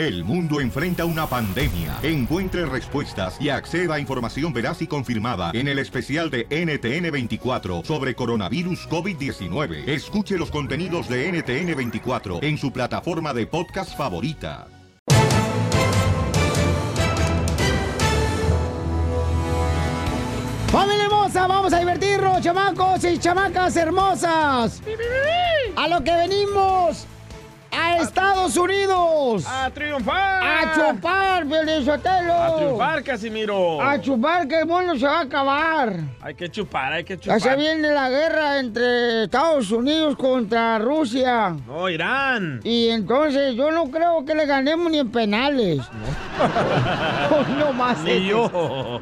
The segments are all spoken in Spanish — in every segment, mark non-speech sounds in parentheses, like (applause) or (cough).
El mundo enfrenta una pandemia. Encuentre respuestas y acceda a información veraz y confirmada en el especial de NTN24 sobre coronavirus COVID-19. Escuche los contenidos de NTN24 en su plataforma de podcast favorita. ¡Familia hermosa! ¡Vamos a divertirnos, chamacos y chamacas hermosas! ¡A lo que venimos! ¡A Estados Unidos! ¡A triunfar! ¡A chupar, Sotelo! ¡A triunfar, Casimiro! ¡A chupar, que el mundo se va a acabar! Hay que chupar, hay que Ya chupar. se viene la guerra entre Estados Unidos contra Rusia. No, Irán. Y entonces yo no creo que le ganemos ni en penales. No, (laughs) más. Ni yo.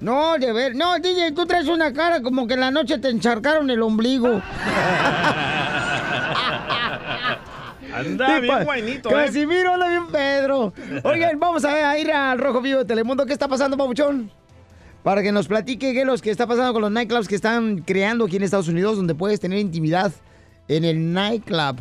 No, de ver. No, DJ, tú traes una cara como que en la noche te encharcaron el ombligo. (laughs) Anda bien guainito, ¿eh? Casimiro, anda bien Pedro. Oigan, vamos a ir al Rojo Vivo de Telemundo. ¿Qué está pasando, Pabuchón? Para que nos platique qué es lo que está pasando con los nightclubs que están creando aquí en Estados Unidos, donde puedes tener intimidad en el nightclub.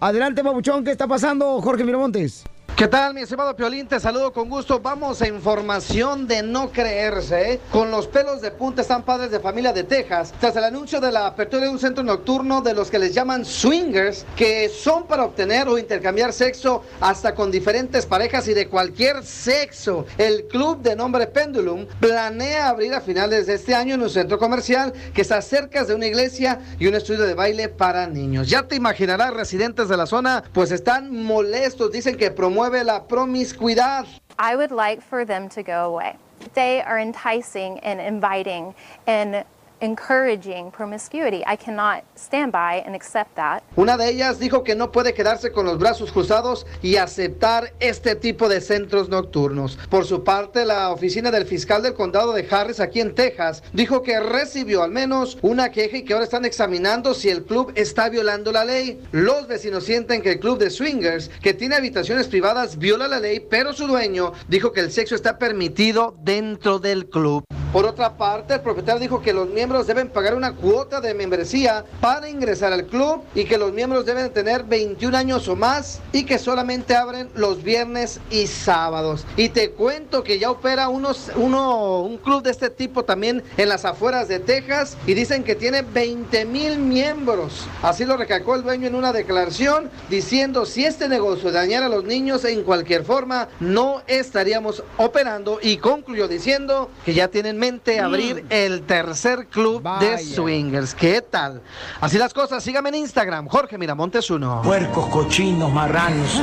Adelante, Pabuchón, ¿qué está pasando, Jorge Miramontes? ¿Qué tal, mi estimado Piolín? Te saludo con gusto. Vamos a información de no creerse. ¿eh? Con los pelos de punta están padres de familia de Texas. Tras el anuncio de la apertura de un centro nocturno de los que les llaman swingers, que son para obtener o intercambiar sexo hasta con diferentes parejas y de cualquier sexo. El club de nombre Pendulum planea abrir a finales de este año en un centro comercial que está cerca de una iglesia y un estudio de baile para niños. Ya te imaginarás, residentes de la zona, pues están molestos. Dicen que la promiscuidad. I would like for them to go away. They are enticing and inviting and encouraging promiscuity. I cannot stand by and accept that. Una de ellas dijo que no puede quedarse con los brazos cruzados y aceptar este tipo de centros nocturnos. Por su parte, la oficina del fiscal del condado de Harris, aquí en Texas, dijo que recibió al menos una queja y que ahora están examinando si el club está violando la ley. Los vecinos sienten que el club de swingers, que tiene habitaciones privadas, viola la ley, pero su dueño dijo que el sexo está permitido dentro del club. Por otra parte, el propietario dijo que los miembros deben pagar una cuota de membresía para ingresar al club y que los miembros deben tener 21 años o más y que solamente abren los viernes y sábados. Y te cuento que ya opera unos, uno, un club de este tipo también en las afueras de Texas y dicen que tiene 20 mil miembros. Así lo recalcó el dueño en una declaración diciendo si este negocio dañara a los niños en cualquier forma, no estaríamos operando y concluyó diciendo que ya tienen en mente abrir el tercer club de swingers. ¿Qué tal? Así las cosas, sígame en Instagram, Jorge Miramontes uno. Puercos, cochinos, marranos.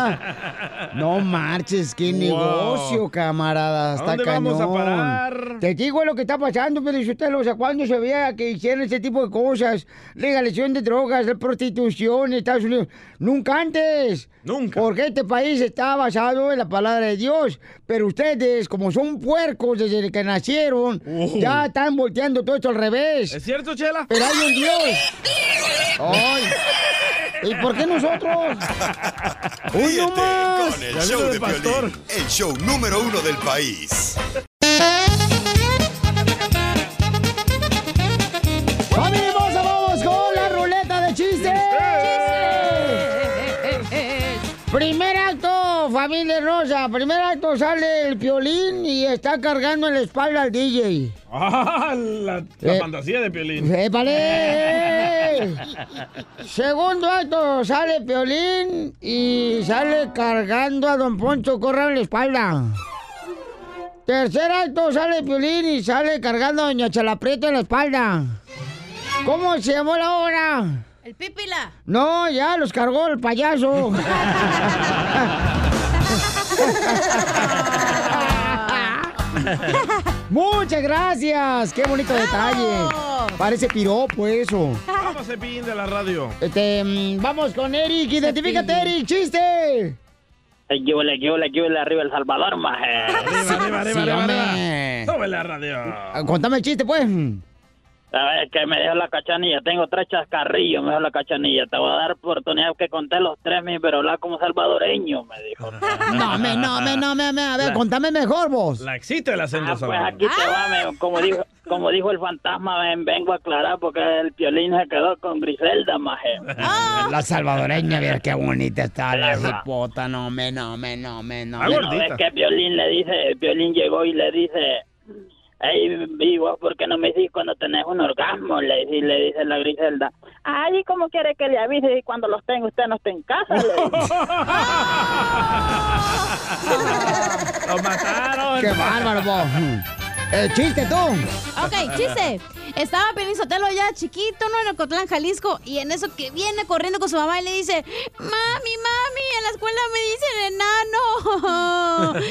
(laughs) no marches, qué Wow. negocio, camarada. ¿A Está dónde vamos a parar? Te digo lo que está pasando, pero usted, o sea, cuando se vea que hicieron ese tipo de cosas, legalización de drogas, de prostitución en Estados Unidos, nunca antes. Nunca. Porque este país está basado en la palabra de Dios, pero ustedes, como son puercos desde que nacieron, Uh. ya están volteando todo esto al revés. ¿Es cierto, Chela? Pero hay un Dios. (laughs) Ay. ¿Y por qué nosotros? ¡Uy, no más! con el Ya show de pastor. Piolín, el show número uno del país. Familia hermosa. Primer acto sale el piolín y está cargando en la espalda al DJ. Ah, la, la Eh. fantasía de Piolín. ¡Épale! (laughs) Segundo acto, sale Piolín y sale cargando a Don Poncho Corra en la espalda. Tercer acto, sale Piolín y sale cargando a Doña Chalaprieto en la espalda. ¿Cómo se llamó la obra? El pípila. No, ya los cargó el payaso. (laughs) (laughs) Muchas gracias. Qué bonito detalle. Parece piropo eso. Vamos, Cepillín de la radio. Este, mm, vamos con Eric. Identifícate, Eric. ¡Chiste! ¿Qué huele, qué huele, qué huele arriba El Salvador, maje? Arriba, arriba, arriba, Sí, arriba. Sube la radio. Contame el chiste, pues. A ver, que me dejó la cachanilla. Tengo tres chascarrillos, me dejó la cachanilla. Te voy a dar oportunidad que conté los tres, mi, pero habla como salvadoreño, me dijo. No, me, no, me, no, me, me. A ver, La- contame mejor vos. La existe el acento Ah, pues salvadoreño. aquí te va, me- como dijo, como dijo el fantasma, ven- vengo a aclarar porque el piolín se quedó con Griselda, maje. La salvadoreña, mira qué bonita está la hipota, no me, no me, no me, no ¿No me. ves que Piolín le dice, Piolín llegó y le dice, hey, vivo, ¿por qué no me dices cuando tenés un orgasmo? Le, dice- le dice la Griselda. Ay, ¿cómo quiere que le avise y cuando los tenga usted no esté en casa? Le dice. (laughs) ¡Lo mataron! ¡Qué bárbaro, vos! Eh, chiste tú. Ok, chiste. Estaba Piolín Sotelo ya chiquito, ¿no? En Ocotlán, Jalisco. Y en eso que viene corriendo con su mamá y le dice: Mami, mami, en la escuela me dicen enano.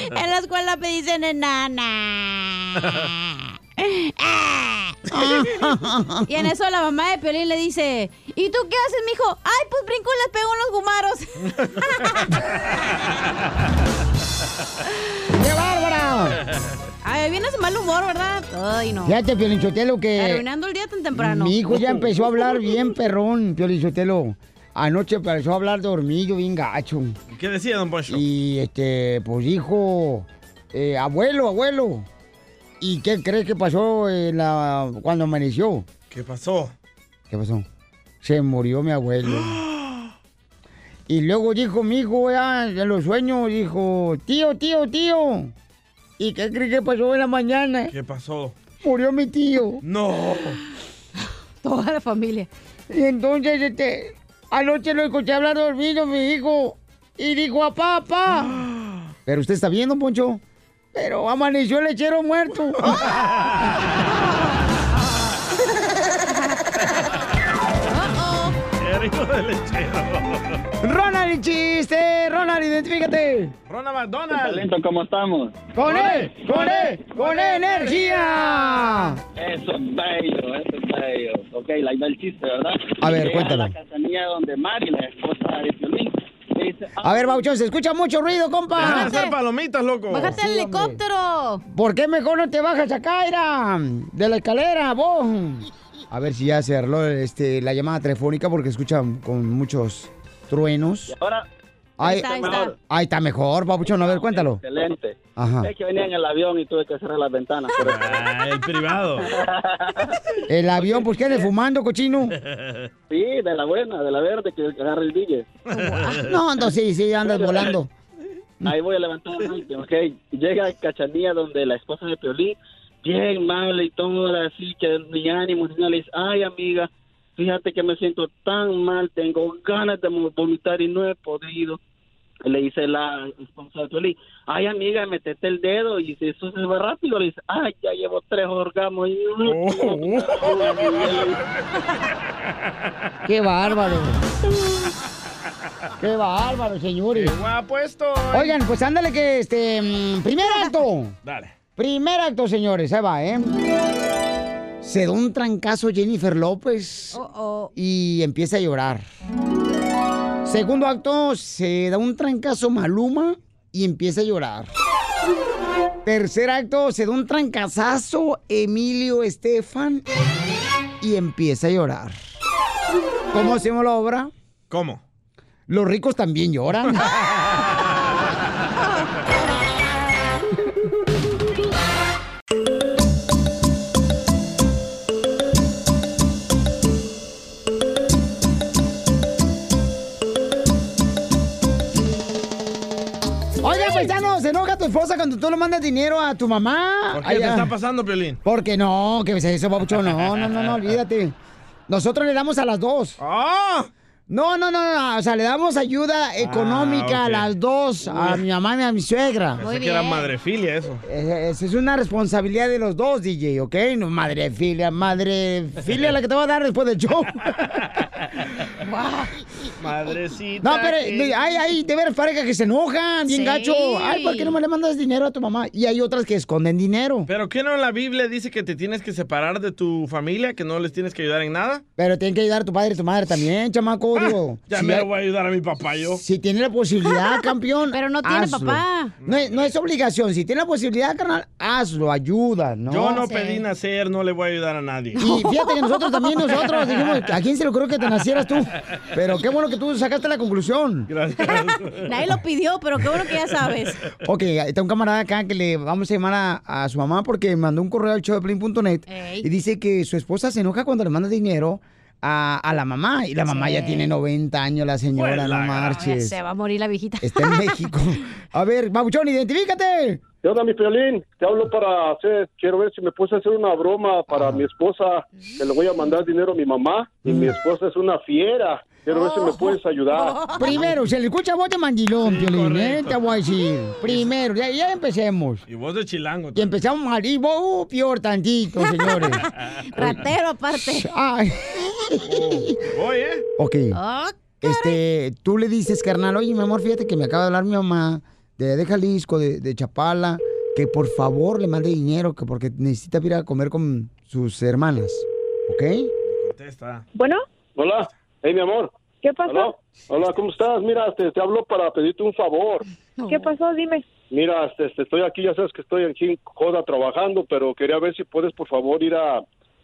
(laughs) En la escuela me dicen enana. (laughs) y en eso la mamá de Piolín le dice: ¿Y tú qué haces, mijo? Ay, pues brinco y les pego en los gumaros. (laughs) ¡Qué bárbara! Ay, vienes de mal humor, ¿verdad? Ay, no. Fíjate, Piolinchotelo, que... Arruinando el día tan temprano. Mi hijo ya empezó a hablar (laughs) bien perrón, Piolinchotelo. Anoche empezó a hablar dormido bien gacho. ¿Qué decía, don Poncho? Y este, pues dijo, eh, abuelo, abuelo. ¿Y qué crees que pasó en la- cuando amaneció? ¿Qué pasó? ¿Qué pasó? Se murió mi abuelo. (gasps) Y luego dijo mi hijo, ya en los sueños, dijo, tío, tío, tío. ¿Y qué crees que pasó en la mañana? ¿Qué pasó? Murió mi tío. No. (laughs) Toda la familia. Y entonces, este, anoche lo escuché hablar dormido, mi hijo. Y dijo, a papá. (gasps) Pero usted está viendo, Poncho. Pero amaneció el lechero muerto. (laughs) (laughs) Erico de lechero. Ronald, el chiste. Ronald, identifícate. Ronald McDonald. Talento, ¿cómo estamos? Con él, con él, con energía. Eso es bello, eso es bello. Ok, la idea del chiste, ¿verdad? A ver, Llega cuéntalo. a la casanilla donde Mari, la esposa de Piolín, le dice, A ver, Bauchón, se escucha mucho ruido, compa. hacer palomitas, loco. Bájate Sí, hombre. helicóptero. ¿Por qué mejor no te bajas acá? De la escalera, vos. A ver si ya se arregló este, la llamada telefónica porque escuchan con muchos truenos. ahora, Ahí está, ahí está. ahí está mejor, Papuchón. A ver, cuéntalo. excelente. Ajá. Es que venía en el avión y tuve que cerrar las ventanas. Ah, el privado. (laughs) El avión, pues, ¿qué ande fumando, cochino? Sí, de la buena, de la verde, que agarre el DJ. (laughs) No, entonces sí, sí, andas volando. Ahí voy a levantar el rating, ok. Llega Cachanilla donde la esposa de Piolín, bien mal y todo, así que ni ánimo, ni nada. Le dice, ay, amiga, fíjate que me siento tan mal, tengo ganas de vomitar y no he podido. Le dice la esposa de Piolín, ay, amiga, metete el dedo y si eso se va rápido. Le dice, ay, ya llevo tres orgasmos. Y... (laughs) Qué bárbaro. Qué bárbaro, señores. Guapo esto. Oigan, pues ándale que este. mm, Primer acto. Dale. Primer acto, señores. Ahí va, ¿eh? Se da un trancazo Jennifer López Oh, oh. y empieza a llorar. Segundo acto, se da un trancazo Maluma y empieza a llorar. Tercer acto, se da un trancazazo Emilio Estefan y empieza a llorar. ¿Cómo hacemos la obra? ¿Cómo? Los ricos también lloran. (laughs) esposa cuando tú le mandas dinero a tu mamá? ¿Por qué te Allá. está pasando, Piolín? Porque no, que es eso, papuchón. No, no, no, no, olvídate. Nosotros le damos a las dos. (laughs) ¡Ah! No, no, no, no, o sea, le damos ayuda económica ok. a las dos, a mi mamá y a mi suegra. Pensé que era madrefilia eso. Esa es una responsabilidad de los dos, DJ, ¿ok? No, madre filia, madre filia la que te va a dar después del show. (laughs) Madrecita. No, pero que- hay, hay de ver parejas que se enojan, bien Sí. gacho. Ay, ¿por qué no me le mandas dinero a tu mamá? Y hay otras que esconden dinero. ¿Pero qué no la Biblia dice que te tienes que separar de tu familia, que no les tienes que ayudar en nada? Pero tienen que ayudar a tu padre y tu madre también, chamaco. Digo. Ah, (laughs) Ya Si me hay- voy a ayudar a mi papá yo. Si tiene la posibilidad, (laughs) campeón. Pero no tiene hazlo. papá. No es, no es obligación. Si tiene la posibilidad, carnal, hazlo, ayuda, ¿no? Yo no Sí. pedí nacer, no le voy a ayudar a nadie. Y fíjate que nosotros también, (laughs) nosotros dijimos, ¿a quién se le ocurrió que te nacieras tú? Pero qué bueno que tú sacaste la conclusión. Nadie lo pidió, pero qué bueno que ya sabes. Ok, está un camarada acá que le vamos a llamar a, a su mamá porque mandó un correo al showdeplin.net Ey. y dice que su esposa se enoja cuando le manda dinero a, a la mamá. Y la mamá ya tiene 90 años, la señora, Pues no la gran- marches. Se va a morir la viejita. Está en (laughs) México. A ver, Babuchón, identifícate. ¿Qué onda, mi Piolín? Te hablo para hacer, quiero ver si me puedes hacer una broma para mi esposa, que le voy a mandar dinero a mi mamá, y mi esposa es una fiera. Quiero ver si me puedes ayudar. (laughs) Primero, se le escucha voz de mandilón, Piolín, ¿eh? Te voy a decir. Primero, ya, ya empecemos. Y vos de chilango. Y empezamos mal. Y vos, uh, peor tantito, señores. (laughs) Ratero aparte. Ay. Voy, ¿eh? Ok. Oh, Este, tú le dices, carnal, oye, mi amor, fíjate que me acaba de hablar mi mamá de, de Jalisco, de, de Chapala, que por favor le mande dinero, que porque necesita ir a comer con sus hermanas. ¿Ok? Contesta. Bueno, Hola, hey, mi amor. ¿Qué pasó? Hola, hola, ¿cómo estás? Mira, te, te hablo para pedirte un favor. ¿Qué pasó? Dime. Mira, este, este, estoy aquí, ya sabes que estoy aquí en Joda trabajando, pero quería ver si puedes, por favor, ir a...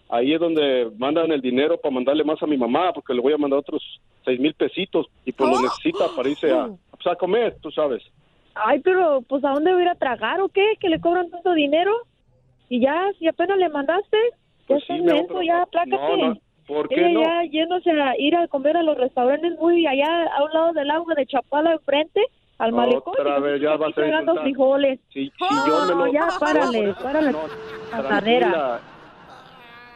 Ahí es donde mandan el dinero para mandarle más a mi mamá, porque le voy a mandar otros seis mil pesitos y pues lo necesita para irse a, pues, a comer, tú sabes. Ay, pero pues ¿a dónde voy a ir a tragar o qué? ¿Que le cobran tanto dinero? Y ya, si apenas le mandaste, ya Pues está sí, mi amor, inmenso, pero- ya, plácate. No, no, ¿por qué no? ya yéndose a ir a comer a los restaurantes muy allá a un lado del agua de Chapala enfrente, al malecón. Otra y vez, ya vas a frijoles. Si, si yo me No, lo... ya, párale, No, párale. no.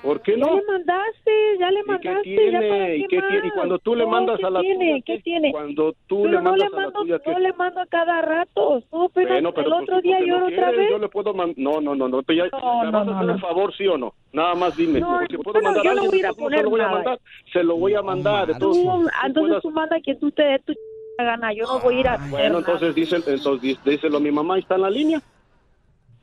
¿Por qué Ya no? le mandaste, ya le ¿Y qué mandaste, ya para tiene? ¿Y qué qué tiene? Y cuando tú le mandas ¿qué a la tiene? tuya, ¿qué ¿qué? tiene? Cuando tú Pero le no mandas le a la mando, tuya, ¿qué? no le mando a cada rato. No, apenas Bueno, pero el pues otro día no lloro otra vez. Yo le puedo mandar... No, no, no, no. pero ya, ¿Me vas a hacer favor, sí o no? Nada más dime. No, si puedo mandar yo a no alguien, voy a ir a ¿cómo poner se lo voy a mandar? Se lo voy a mandar. De todos Tú, entonces tú manda que tú te dé tu gana. Yo no voy a ir a Bueno, entonces díselo a mi mamá, está en la línea.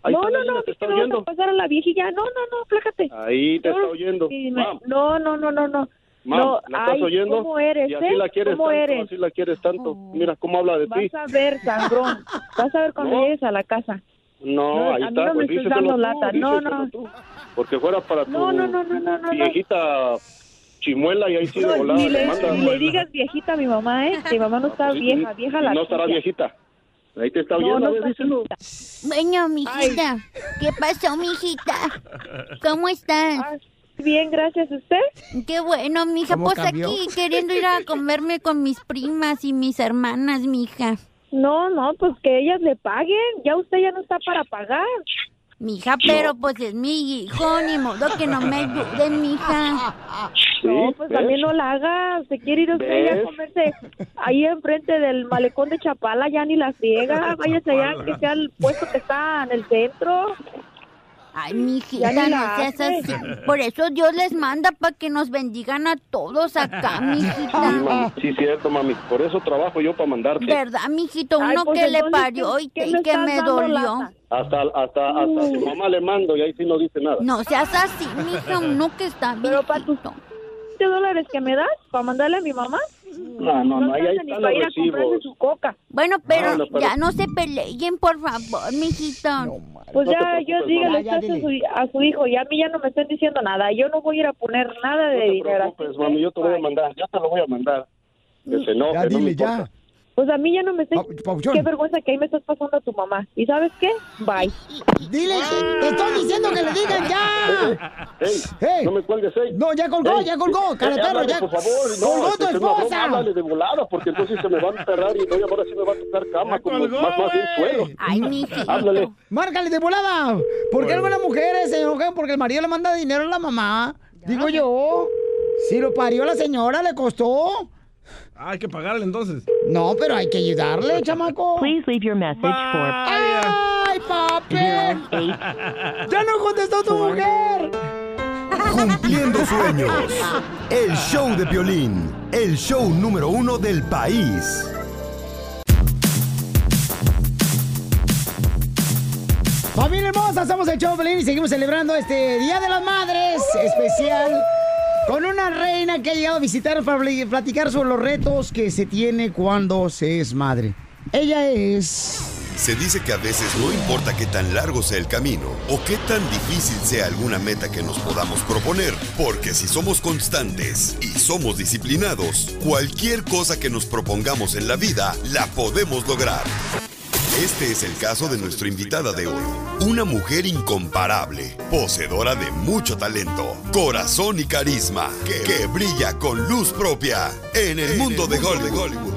Ahí no, no, no, te está me vas a pasar a la viejilla. No, no, no, plácate. Ahí te No, está oyendo. sí, me- Mam, No, no, no, no, no. mam, no, ¿la estás ay, oyendo? ¿Cómo eres, y así eh? la quieres ¿Cómo tanto, eres? así la quieres tanto. Mira cómo habla de ti. Vas a ver, sangrón. Vas a ver cuando No. llegues a la casa. No, No, ahí a mí está, no me pues estés díselo dando tú, lata. No, no. tú. Porque fuera para tu No, no, no, no, no, no. viejita chimuela y ahí sí de No, volada ni, le le, digas viejita a mi mamá, ¿eh? Mi mamá no está Pues vieja, vieja la No estará viejita. Ahí te está No, oyendo, no a ver, díselo. Bueno, mijita. ¿Qué pasó, mijita? (laughs) ¿Cómo estás? Bien, gracias. ¿Usted? Qué bueno, mija. ¿Cómo Pues cambió? aquí queriendo ir a comerme con mis primas y mis hermanas, mija. No, no, pues que ellas le paguen. Ya usted ya no está para pagar. Mija, pero pues es mi hijo, ni modo que no me ayuden, mija. Sí, No, pues ¿ves? también no la haga. Se quiere ir usted a comerse ahí enfrente del malecón de Chapala, ya ni la friega. Váyase allá, que sea el puesto que está en el centro. Ay, mijita, no seas así. Por eso Dios les manda para que nos bendigan a todos acá, (laughs) Sí, mijita. mami, sí, cierto, mami. Por eso trabajo yo para mandarte. ¿Verdad, mijito? Ay, Uno pues, que le parió ¿qué- y que, me que dolió. lata? Hasta, hasta, hasta su mamá le mando y ahí sí no dice nada. No seas así, mija, uno que está Pero para viejito. 20 dólares que me das para mandarle a mi mamá. No, no, no, ahí, ahí están los recibos. su coca. Bueno, pero, No, no, pero- ya no se peleen, por favor, mijito. Pues No te ya, yo dígale. Ya, a su, a su hijo, y a mí ya no me están diciendo nada. Yo no voy a ir a poner nada de No te dinero. preocupes, mami, yo te voy a mandar, yo te lo voy a mandar. Que se enoje, Ya no me dile, importa. ya. Pues a mí ya no me Papuchón. Qué vergüenza que ahí me estás pasando a tu mamá. ¿Y sabes qué? Bye. Dile, te estoy diciendo que le digan ya. Ey, Ey. no me cuelgues, ey. No, ya colgó, ya colgó, háblale, ya. por favor, no, colgó este, tu es una broma, esposa. háblale de volada, porque entonces se me va a enterrar y no, y ahora sí me va a tocar cama, como colgó, más, más bien suelo. Ay, mijito. Háblale. Márcale de volada. ¿Por qué algunas mujeres se enojan porque el marido le manda dinero a la mamá? Digo yo. Si lo parió la señora, le costó. Ah, hay que pagarle entonces. No, pero hay que ayudarle, (laughs) chamaco. Please leave your message for ¡Ay, papi! (laughs) ¡Ya no contestó tu mujer! Cumpliendo sueños. El show de Piolín. El show número uno del país. Familia hermosa, somos el show de Pelín y seguimos celebrando este Día de las Madres especial con una reina que ha llegado a visitarnos para pl- platicar sobre los retos que se tiene cuando se es madre. Ella es Se dice que a veces no importa qué tan largo sea el camino o qué tan difícil sea alguna meta que nos podamos proponer, porque si somos constantes y somos disciplinados, cualquier cosa que nos propongamos en la vida la podemos lograr. Este es el caso de nuestra invitada de hoy, una mujer incomparable, poseedora de mucho talento, corazón y carisma, que, brilla con luz propia en el mundo de Hollywood.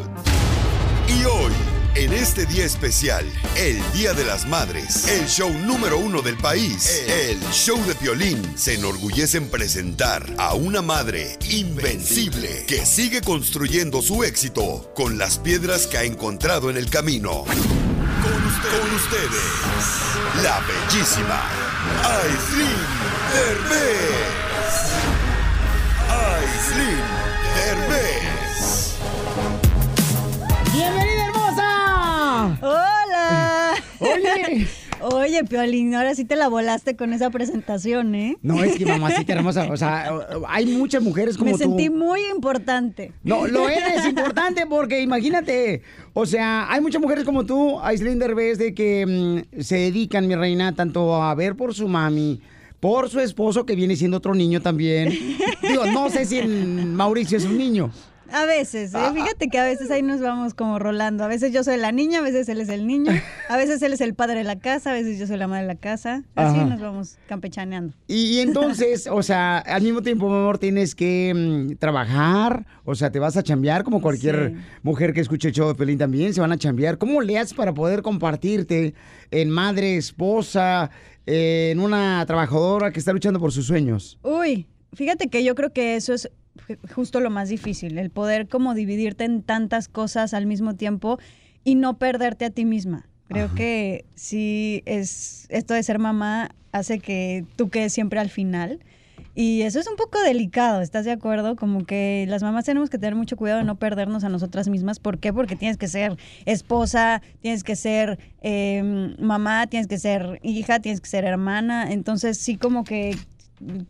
Y hoy, en este día especial, el Día de las Madres, el show número uno del país, el show de Piolín, se enorgullece en presentar a una madre invencible que sigue construyendo su éxito con las piedras que ha encontrado en el camino. Con ustedes, la bellísima Aislinn Derbez. Aislinn Derbez. Oye. Piolín, ahora sí te la volaste con esa presentación, ¿eh? No, es que mamacita hermosa, o sea, hay muchas mujeres como Me tú. sentí muy importante. No, lo eres importante porque imagínate, o sea, hay muchas mujeres como tú, Aislinn Derbez, de que mm, se dedican, mi reina, tanto a ver por su mami, por su esposo, que viene siendo otro niño también. Digo, no sé si Mauricio es un niño. A veces, ¿eh? fíjate que a veces ahí nos vamos como rolando. A veces yo soy la niña, a veces él es el niño, a veces él es el padre de la casa, a veces yo soy la madre de la casa. Así Ajá. nos vamos campechaneando. Y, entonces, o sea, al mismo tiempo, mi amor, tienes que mm, trabajar, o sea, te vas a chambear como cualquier Sí. mujer que escuche el show de Pelín también, se van a chambear. ¿Cómo le haces para poder compartirte en madre, esposa, eh, en una trabajadora que está luchando por sus sueños? Uy, fíjate que yo creo que eso es justo lo más difícil, el poder como dividirte en tantas cosas al mismo tiempo y no perderte a ti misma. Creo que sí es esto de ser mamá hace que tú quedes siempre al final. Y eso es un poco delicado, ¿estás de acuerdo? Como que las mamás tenemos que tener mucho cuidado de no perdernos a nosotras mismas. ¿Por qué? Porque tienes que ser esposa, tienes que ser eh, mamá, tienes que ser hija, tienes que ser hermana. Entonces sí como que...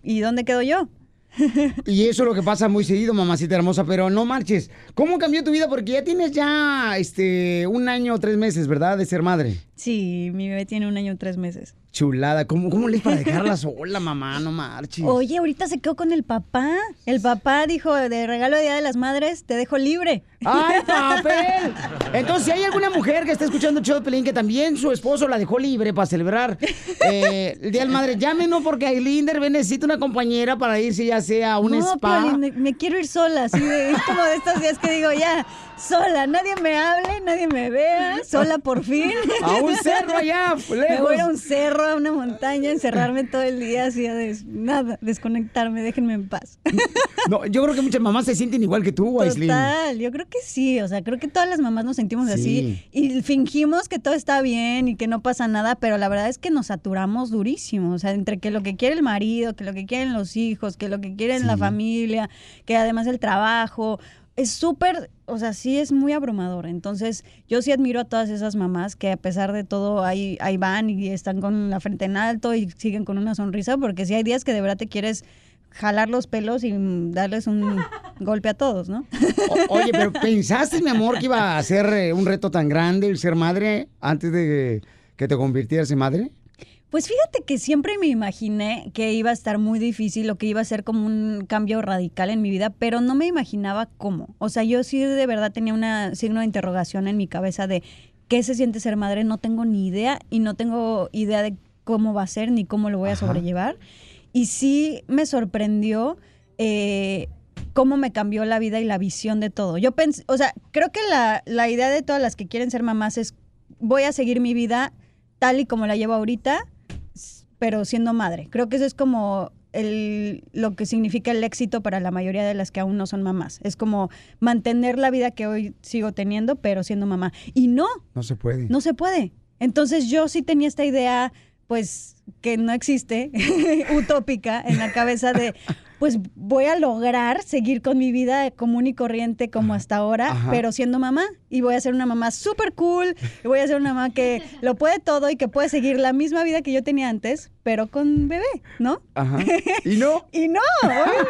¿Y dónde quedo yo? (laughs) Y eso es lo que pasa muy seguido, mamacita hermosa, pero no marches. ¿Cómo cambió tu vida? Porque ya tienes ya este un año o tres meses, ¿verdad? De ser madre. Sí, mi bebé tiene un año y tres meses. Chulada. ¿Cómo, cómo le es para dejarla (laughs) sola, mamá? No marches. Oye, ahorita se quedó con el papá. El papá dijo, de regalo de Día de las Madres, te dejo libre. ¡Ay, (laughs) papel! Entonces, si hay alguna mujer que está escuchando el show de Pelín que también su esposo la dejó libre para celebrar eh, el Día del Madre, llámenos porque Aileen Derbez necesita una compañera para irse ya sea a un no, spa. Piolín, me, me quiero ir sola, así de, es como de estos días que digo, ya, sola, nadie me hable, nadie me vea, sola por fin. A un cerro allá, Me voy a un cerro, a una montaña, encerrarme todo el día, así a des- nada, desconectarme, déjenme en paz. No, yo creo que muchas mamás se sienten igual que tú, Aislinn. Total, yo creo que sí, o sea, creo que todas las mamás nos sentimos Sí. así y fingimos que todo está bien y que no pasa nada, pero la verdad es que nos saturamos durísimo, o sea, entre que lo que quiere el marido, que lo que quieren los hijos, que lo que quieren la familia, que además el trabajo, es súper, o sea, sí es muy abrumador. Entonces, yo sí admiro a todas esas mamás que a pesar de todo ahí, ahí van y están con la frente en alto y siguen con una sonrisa, porque sí hay días que de verdad te quieres jalar los pelos y darles un (laughs) golpe a todos, ¿no? O- oye, pero ¿pensaste, mi amor, que iba a ser eh, un reto tan grande el ser madre antes de que te convirtieras en madre? Pues fíjate que siempre me imaginé que iba a estar muy difícil o que iba a ser como un cambio radical en mi vida, pero no me imaginaba cómo. O sea, yo sí de verdad tenía un signo de interrogación en mi cabeza de qué se siente ser madre, no tengo ni idea y no tengo idea de cómo va a ser ni cómo lo voy a Ajá. sobrellevar. Y sí me sorprendió eh, cómo me cambió la vida y la visión de todo. Yo pensé, o sea, creo que la, la idea de todas las que quieren ser mamás es voy a seguir mi vida tal y como la llevo ahorita, pero siendo madre. Creo que eso es como el, lo que significa el éxito para la mayoría de las que aún no son mamás. Es como mantener la vida que hoy sigo teniendo, pero siendo mamá. Y no, No se puede. no se puede. Entonces yo sí tenía esta idea, pues, que no existe, (laughs) utópica, en la cabeza de, pues voy a lograr seguir con mi vida común y corriente como hasta ahora, Ajá. pero siendo mamá. Y voy a ser una mamá súper cool, y voy a ser una mamá que (laughs) lo puede todo y que puede seguir la misma vida que yo tenía antes, pero con bebé, ¿no? Ajá. (laughs) ¿Y no? Y no, obviamente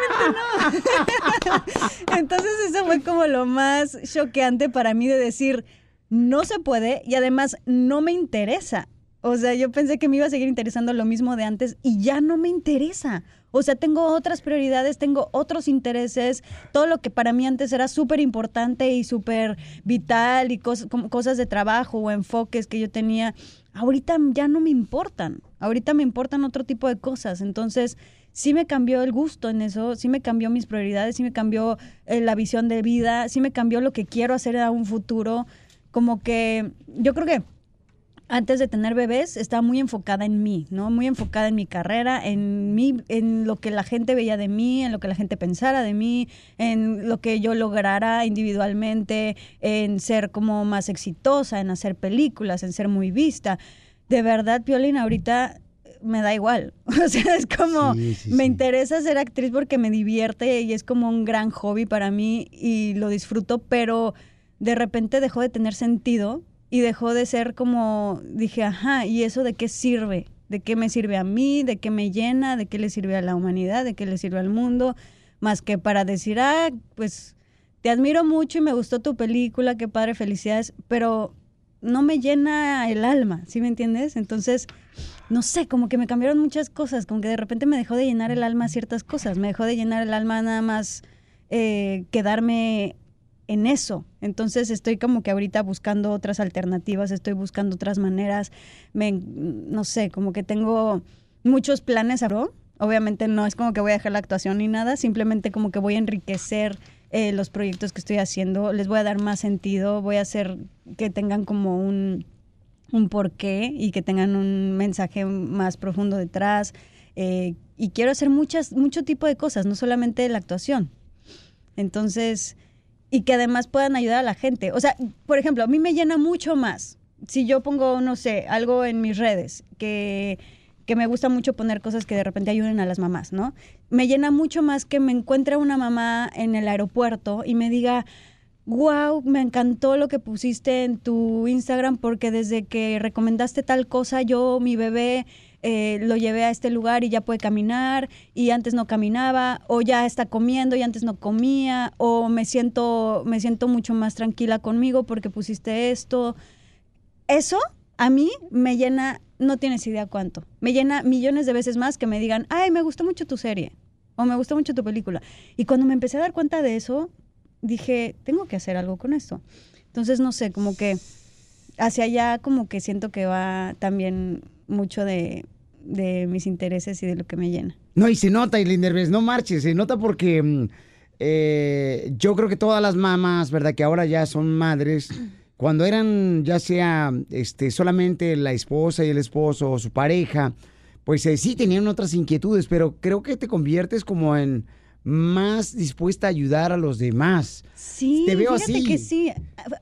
no. (laughs) Entonces eso fue como lo más choqueante para mí de decir, no se puede y además no me interesa. O sea, yo pensé que me iba a seguir interesando lo mismo de antes y ya no me interesa. O sea, tengo otras prioridades, tengo otros intereses, todo lo que para mí antes era súper importante y súper vital y cosas, como cosas de trabajo o enfoques que yo tenía, ahorita ya no me importan. Ahorita me importan otro tipo de cosas. Entonces, sí me cambió el gusto en eso, sí me cambió mis prioridades, sí me cambió eh, la visión de vida, sí me cambió lo que quiero hacer a un futuro. Como que yo creo que antes de tener bebés estaba muy enfocada en mí, ¿no? Muy enfocada en mi carrera, en mí, en lo que la gente veía de mí, en lo que la gente pensara de mí, en lo que yo lograra individualmente, en ser como más exitosa, en hacer películas, en ser muy vista. De verdad, Piolín, ahorita me da igual. (laughs) O sea, es como, Sí, sí, me sí. interesa ser actriz porque me divierte y es como un gran hobby para mí y lo disfruto, pero de repente dejó de tener sentido y dejó de ser como, dije, ajá, ¿y eso de qué sirve? ¿De qué me sirve a mí? ¿De qué me llena? ¿De qué le sirve a la humanidad? ¿De qué le sirve al mundo? Más que para decir, ah, pues te admiro mucho y me gustó tu película, qué padre, felicidades, pero no me llena el alma, ¿sí me entiendes? Entonces, no sé, como que me cambiaron muchas cosas, como que de repente me dejó de llenar el alma ciertas cosas, me dejó de llenar el alma nada más eh, quedarme en eso. Entonces estoy como que ahorita buscando otras alternativas, estoy buscando otras maneras, me, no sé, como que tengo muchos planes ahora. Obviamente no es como que voy a dejar la actuación ni nada, simplemente como que voy a enriquecer eh, los proyectos que estoy haciendo, les voy a dar más sentido, voy a hacer que tengan como un, un porqué y que tengan un mensaje más profundo detrás. eh, y quiero hacer muchas, mucho tipo de cosas, no solamente la actuación. Entonces, y que además puedan ayudar a la gente. O sea, por ejemplo, a mí me llena mucho más si yo pongo, no sé, algo en mis redes que, que me gusta mucho poner cosas que de repente ayuden a las mamás, ¿no? Me llena mucho más que me encuentre una mamá en el aeropuerto y me diga, wow, me encantó lo que pusiste en tu Instagram porque desde que recomendaste tal cosa, yo, mi bebé, eh, lo llevé a este lugar y ya puede caminar y antes no caminaba o ya está comiendo y antes no comía o me siento me siento mucho más tranquila conmigo porque pusiste esto. Eso a mí me llena, no tienes idea cuánto. Me llena millones de veces más que me digan, "Ay, me gustó mucho tu serie." O me gustó mucho tu película. Y cuando me empecé a dar cuenta de eso, dije, tengo que hacer algo con esto. Entonces, no sé, como que hacia allá como que siento que va también mucho de, de mis intereses y de lo que me llena. No, y se nota, Aileen Derbez, no marches, se nota porque mm, eh, yo creo que todas las mamás, ¿verdad? Que ahora ya son madres, (clears throat) cuando eran ya sea este, solamente la esposa y el esposo o su pareja, pues eh, sí tenían otras inquietudes, pero creo que te conviertes como en más dispuesta a ayudar a los demás. Sí, Te veo fíjate así. que sí.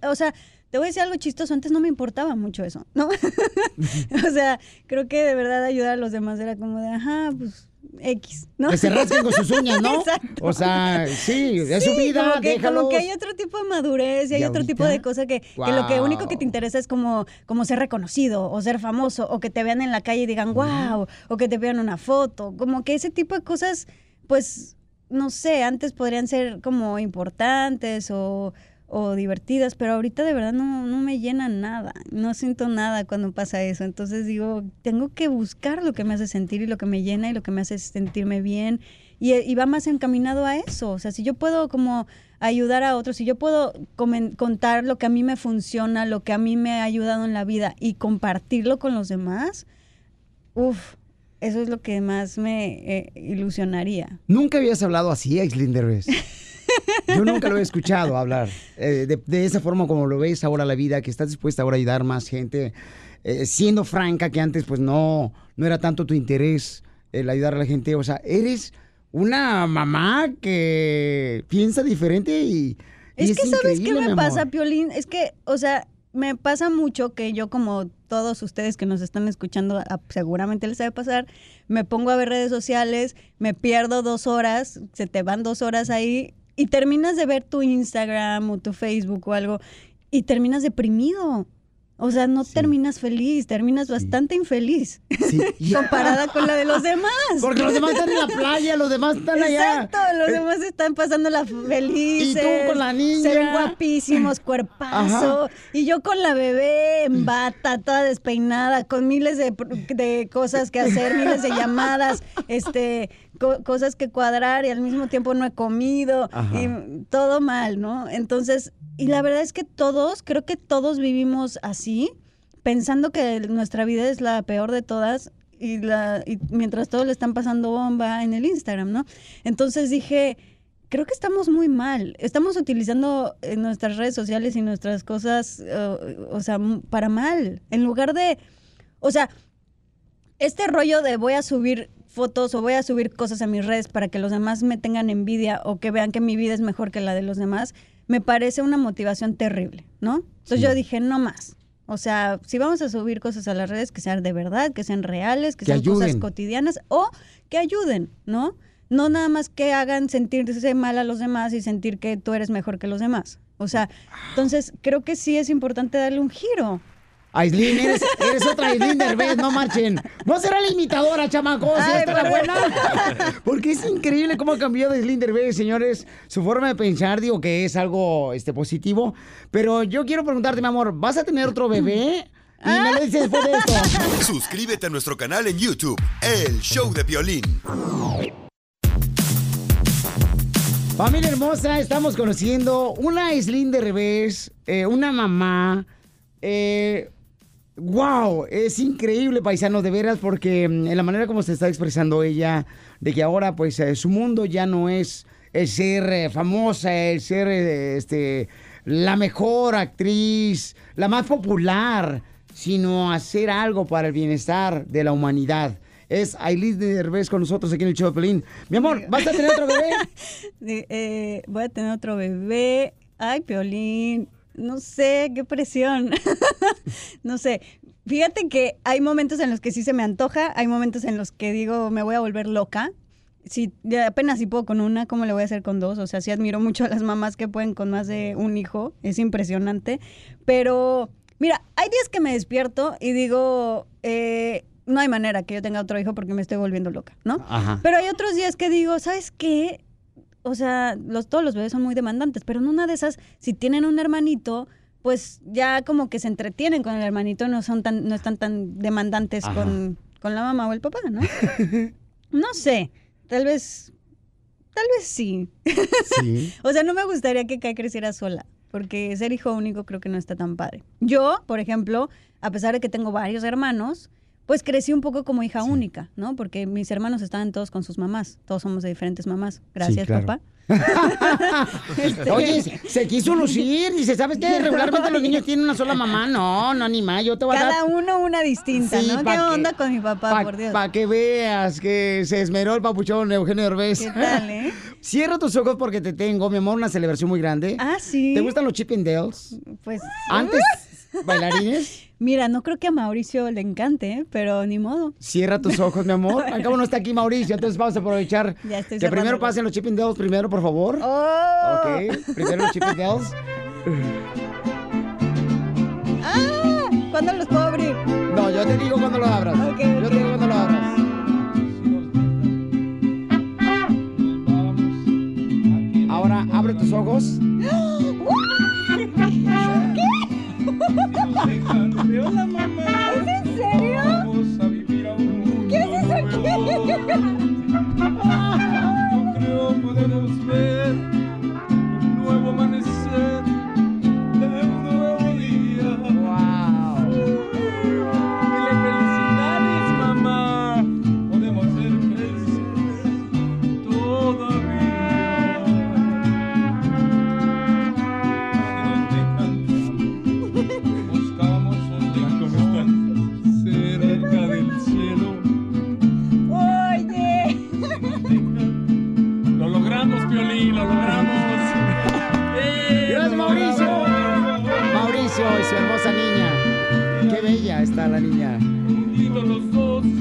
O sea, te voy a decir algo chistoso, antes no me importaba mucho eso, ¿no? (laughs) o sea, creo que de verdad ayudar a los demás era como de, ajá, pues X, ¿no? Que se rasquen con sus uñas, (laughs) ¿no? Exacto. O sea, sí, es su vida, como que, déjalos. como que hay otro tipo de madurez y hay ¿Y otro tipo de cosas que, que lo que único que te interesa es como, como ser reconocido o ser famoso o que te vean en la calle y digan wow o que te vean una foto. Como que ese tipo de cosas, pues, no sé, antes podrían ser como importantes o, o divertidas, pero ahorita de verdad no, no me llena nada. No siento nada cuando pasa eso. Entonces digo, tengo que buscar lo que me hace sentir y lo que me llena y lo que me hace sentirme bien. Y, y va más encaminado a eso. O sea, si yo puedo como ayudar a otros, si yo puedo contar lo que a mí me funciona, lo que a mí me ha ayudado en la vida y compartirlo con los demás, uff, eso es lo que más me eh, ilusionaría. Nunca habías hablado así, Derbez. (laughs) Yo nunca lo he escuchado hablar eh, de, de esa forma como lo ves ahora la vida, que estás dispuesta ahora a ayudar más gente, eh, siendo franca que antes pues no, no era tanto tu interés el ayudar a la gente. O sea, eres una mamá que piensa diferente y... y Es que sabes qué me pasa. Piolín, es que, o sea, me pasa mucho que yo como todos ustedes que nos están escuchando, a- seguramente les debe pasar, me pongo a ver redes sociales, me pierdo dos horas, se te van dos horas ahí y terminas de ver tu Instagram o tu Facebook o algo y terminas deprimido. O sea, no terminas feliz, terminas bastante infeliz (laughs) comparada con la de los demás. Porque los demás están en la playa, los demás están allá. Exacto, los Eh, demás están pasando la felices. Y tú con la niña. Se ven guapísimos, cuerpazo. Ajá. Y yo con la bebé en bata, toda despeinada, con miles de, de cosas que hacer, miles de llamadas, este, co- cosas que cuadrar y al mismo tiempo no he comido. Ajá. Y todo mal, ¿no? Entonces, y la verdad es que todos, creo que todos vivimos así, pensando que nuestra vida es la peor de todas y, la, y mientras todos le están pasando bomba en el Instagram, ¿no? Entonces dije, creo que estamos muy mal. Estamos utilizando eh, nuestras redes sociales y nuestras cosas, o sea, para mal. En lugar de, o sea, este rollo de voy a subir fotos o voy a subir cosas a mis redes para que los demás me tengan envidia o que vean que mi vida es mejor que la de los demás, me parece una motivación terrible, ¿no? Entonces yo dije, no más. O sea, si vamos a subir cosas a las redes, que sean de verdad, que sean reales, que, Que sean cosas cotidianas o que ayuden, ¿no? No nada más que hagan sentirse mal a los demás y sentir que tú eres mejor que los demás. O sea, entonces creo que sí es importante darle un giro. Aislinn, eres, eres otra Aislinn Derbez, no marchen. No será la imitadora, chamacos. Ay, esta es la buena. Porque es increíble cómo ha cambiado Aislinn Derbez, señores. Su forma de pensar, digo que es algo este, positivo. Pero yo quiero preguntarte, mi amor, ¿vas a tener otro bebé? Y me lo dices después de esto. (laughs) Suscríbete a nuestro canal en YouTube, El Show de Violín. Familia hermosa, estamos conociendo una Aislinn Derbez, eh, una mamá. Eh, wow, es increíble, paisano, de veras, porque mm, en la manera como se está expresando ella, de que ahora, pues, eh, su mundo ya no es el ser eh, famosa, el ser, eh, este, la mejor actriz, la más popular, sino hacer algo para el bienestar de la humanidad. Es Aileen Derbez con nosotros aquí en el show de Pelín. Mi amor, ¿vas a tener otro bebé? (laughs) Eh, voy a tener otro bebé. Ay, Piolín. No sé, qué presión. (laughs) no sé. Fíjate que hay momentos en los que sí se me antoja, hay momentos en los que digo, me voy a volver loca. Si apenas si puedo con una, ¿cómo le voy a hacer con dos? O sea, sí admiro mucho a las mamás que pueden con más de un hijo, es impresionante. Pero, mira, hay días que me despierto y digo, eh, no hay manera que yo tenga otro hijo porque me estoy volviendo loca, ¿no? Ajá. Pero hay otros días que digo, ¿sabes qué? O sea, los, todos los bebés son muy demandantes, pero en una de esas, si tienen un hermanito, pues ya como que se entretienen con el hermanito, no son tan, no están tan demandantes con, con la mamá o el papá, ¿no? (laughs) no sé, tal vez, tal vez sí. Sí. (laughs) O sea, no me gustaría que Kai creciera sola, porque ser hijo único creo que no está tan padre. Yo, por ejemplo, a pesar de que tengo varios hermanos, pues crecí un poco como hija única, ¿no? Porque mis hermanos estaban todos con sus mamás, todos somos de diferentes mamás. Gracias, claro. papá. (laughs) Este- Oye, se- se quiso lucir. Dice, ¿sabes qué? Regularmente los niños tienen una sola (laughs) mamá. No, no, ni más. Yo te voy a dar... Cada uno una distinta, Sí, ¿no? pa' ¿Qué que- onda con mi papá, por Dios? Para que veas que se esmeró el papuchón Eugenio Derbez. ¿Qué tal, (laughs) eh? Cierra tus ojos porque te tengo, mi amor, una celebración muy grande. Ah, sí. ¿Te gustan los Chip and Dales? Pues. Antes, bailarines. (laughs) Mira, no creo que a Mauricio le encante, ¿eh? pero ni modo. Cierra tus ojos, mi amor. (laughs) Al cabo no está aquí Mauricio, entonces vamos a aprovechar Ya estoy que primero pasen los Chip and Dales primero, por favor. ¡Oh! Ok, primero los Chip and Dales. ¡Ah! ¿Cuándo los puedo abrir? No, yo te digo cuando lo abras. Ok, Yo te digo cuando lo abras. Ahora abre tus ojos. (gasps) Hola, ¿Es en serio? ¿Qué haces aquí?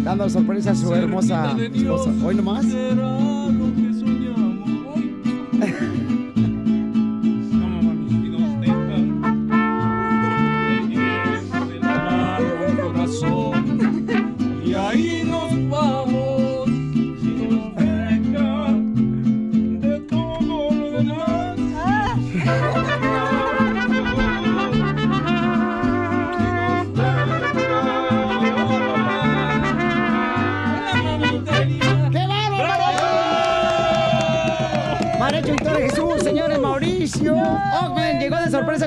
Dando sorpresa a su hermosa esposa. ¿Hoy nomás?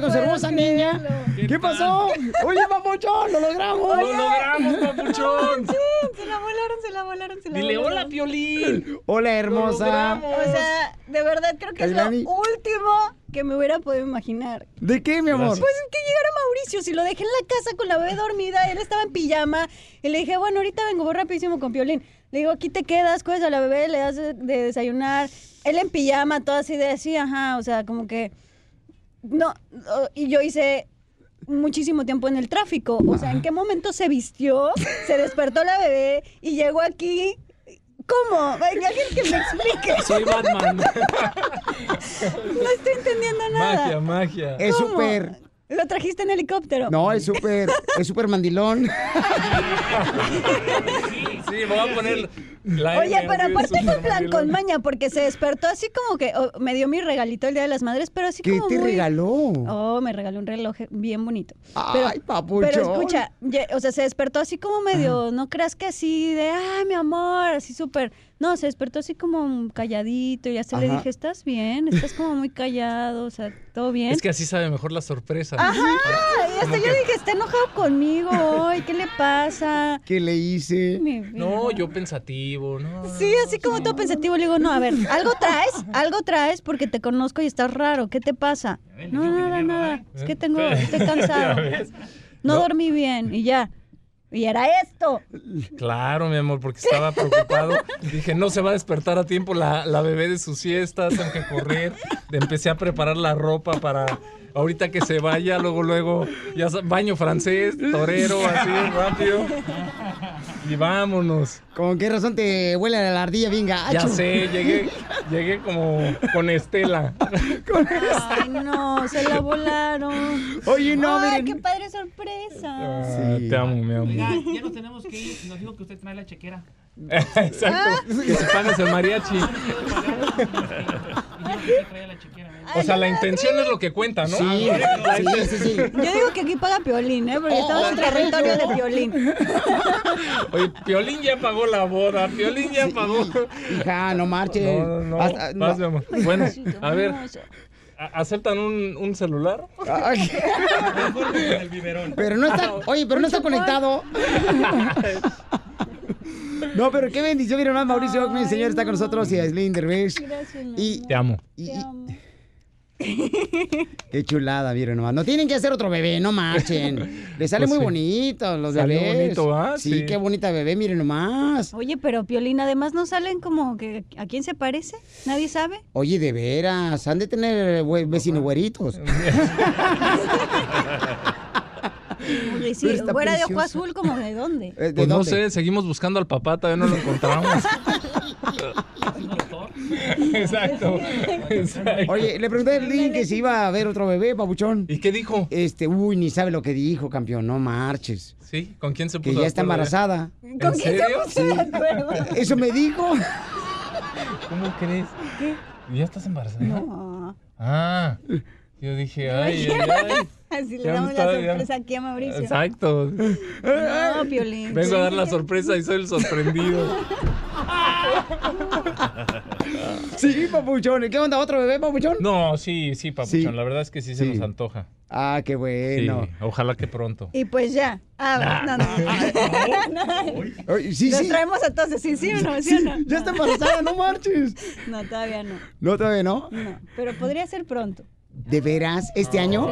Con su hermosa niña. ¿Qué pasó? Oye, papuchón, lo logramos. ¡Lo logramos, papuchón! Sí, se la volaron, se la volaron, se la Dile volaron. hola, Piolín. Hola, hermosa. O sea, de verdad creo que es lo último que me hubiera podido imaginar. ¿De qué, mi amor? Pues es que llegara Mauricio, si lo dejé en la casa con la bebé dormida, él estaba en pijama, y le dije, bueno, ahorita vengo, voy rapidísimo con Piolín. Le digo, aquí te quedas, cuidas a la bebé, le das de, de desayunar. Él en pijama, todo así de así, ajá, o sea, como que... No, y yo hice muchísimo tiempo en el tráfico. O sea, ¿en qué momento se vistió, se despertó la bebé y llegó aquí? ¿Cómo? Hay alguien que me explique. Soy Batman. No estoy entendiendo nada. magia, magia. Es ¿Cómo? súper. Lo trajiste en helicóptero. No, es súper. Es súper mandilón. (laughs) Sí, me voy a poner la Oye, M, pero aparte fue plan con maña, porque se despertó así como que oh, me dio mi regalito el Día de las Madres, pero así ¿Qué como te muy- regaló? Oh, me regaló un reloj bien bonito. Pero, Ay, papuchón. pero escucha, o sea, se despertó así como medio, no creas que así de, ay, mi amor, así súper. No, se despertó así como calladito y hasta le Ajá. dije, ¿estás bien? Estás como muy callado, o sea, ¿todo bien? Es que así sabe mejor la sorpresa. Ajá, y hasta yo que- dije, está enojado conmigo hoy, ¿qué le pasa? ¿Qué le hice? Mi vida. No, yo pensativo, no. Sí, así como todo pensativo, le digo, no, a ver, algo traes, algo traes porque te conozco y estás raro, ¿qué te pasa? No, nada, nada, es que tengo, estoy (laughs) cansado, No. dormí bien y ya. Y era esto. Claro, mi amor, porque estaba (laughs) preocupado. Dije, no se va a despertar a tiempo la, la bebé de su siesta, tengo que correr. Empecé a preparar la ropa para ahorita que se vaya, luego, luego, ya baño francés, torero, así, rápido. Y vámonos. ¿Con qué razón te huele a la ardilla bien gacho? Ya sé, llegué, llegué como con Estela. Ay, no, se la volaron. Oye, no, Ay, miren. qué padre sorpresa. Ah, Te amo, mi amor. Oiga, ya nos tenemos que ir. Nos dijo que usted trae la chequera. Exacto, que si pagas el mariachi. O sea, la intención es lo que cuenta, ¿no? Sí, La sí, inten- sí, sí. Yo digo que aquí paga Piolín, ¿eh? Porque Oh, estamos en territorio de Piolín. Oye, Piolín ya pagó la boda, Piolín ya pagó. Hija, no marches. No, no, no. Hasta- Vas, no. mi amor. Bueno, a ver. ¿A- ¿Aceptan un, un celular? Ay. Pero no está, oye, pero no está conectado. No, pero qué bendición, miren más Mauricio Ockman, señor, está con nosotros y Aislinn Derbez. Y, Te amo. y- y- (laughs) Qué chulada, miren nomás. No tienen que hacer otro bebé, no marchen. Les sale Pues muy sí. bonito los Salió bebés. bonito, ¿ah? Sí, Sí. qué bonita bebé, miren nomás. Oye, pero Piolín, además no salen como que ¿a quién se parece? ¿Nadie sabe? Oye, de veras, han de tener vecinos güeritos. (laughs) Oye, sí, fuera de ojo azul, como de dónde? Eh, ¿De Pues no dónde? sé, seguimos buscando al papá, todavía no lo encontramos. (laughs) (laughs) Exacto. Exacto. Oye, le pregunté a Aislinn que si iba a ver otro bebé, papuchón. ¿Y qué dijo? Este, uy, ni sabe lo que dijo, campeón, no marches. ¿Sí? ¿Con quién se Que puso ya de está embarazada. ¿Con quién se serio? puso de acuerdo? Eso me dijo. ¿Cómo crees? ¿Qué? ¿Ya estás embarazada? No. Ah, yo dije, (laughs) ay, ay, ay. (laughs) Así le damos la ya- sorpresa aquí a Mauricio. Exacto. No, (laughs) Piolín. Vengo a dar la Sí. sorpresa y soy el sorprendido. Sí, papuchón. ¿Qué onda? ¿Otro bebé, papuchón? No, sí, sí, papuchón. Sí. La verdad es que sí, se Sí. nos antoja. Ah, qué Sí, bueno. ojalá que pronto. Y pues ya. Ah, no, no. Oye, sí, Los sí. traemos a todos, ¿sí, sí o no? ¿Sí o Sí, no? ya está embarazada, no marches. No, todavía no. No, todavía no. No, pero podría ser pronto. ¿De veras? ¿Este año?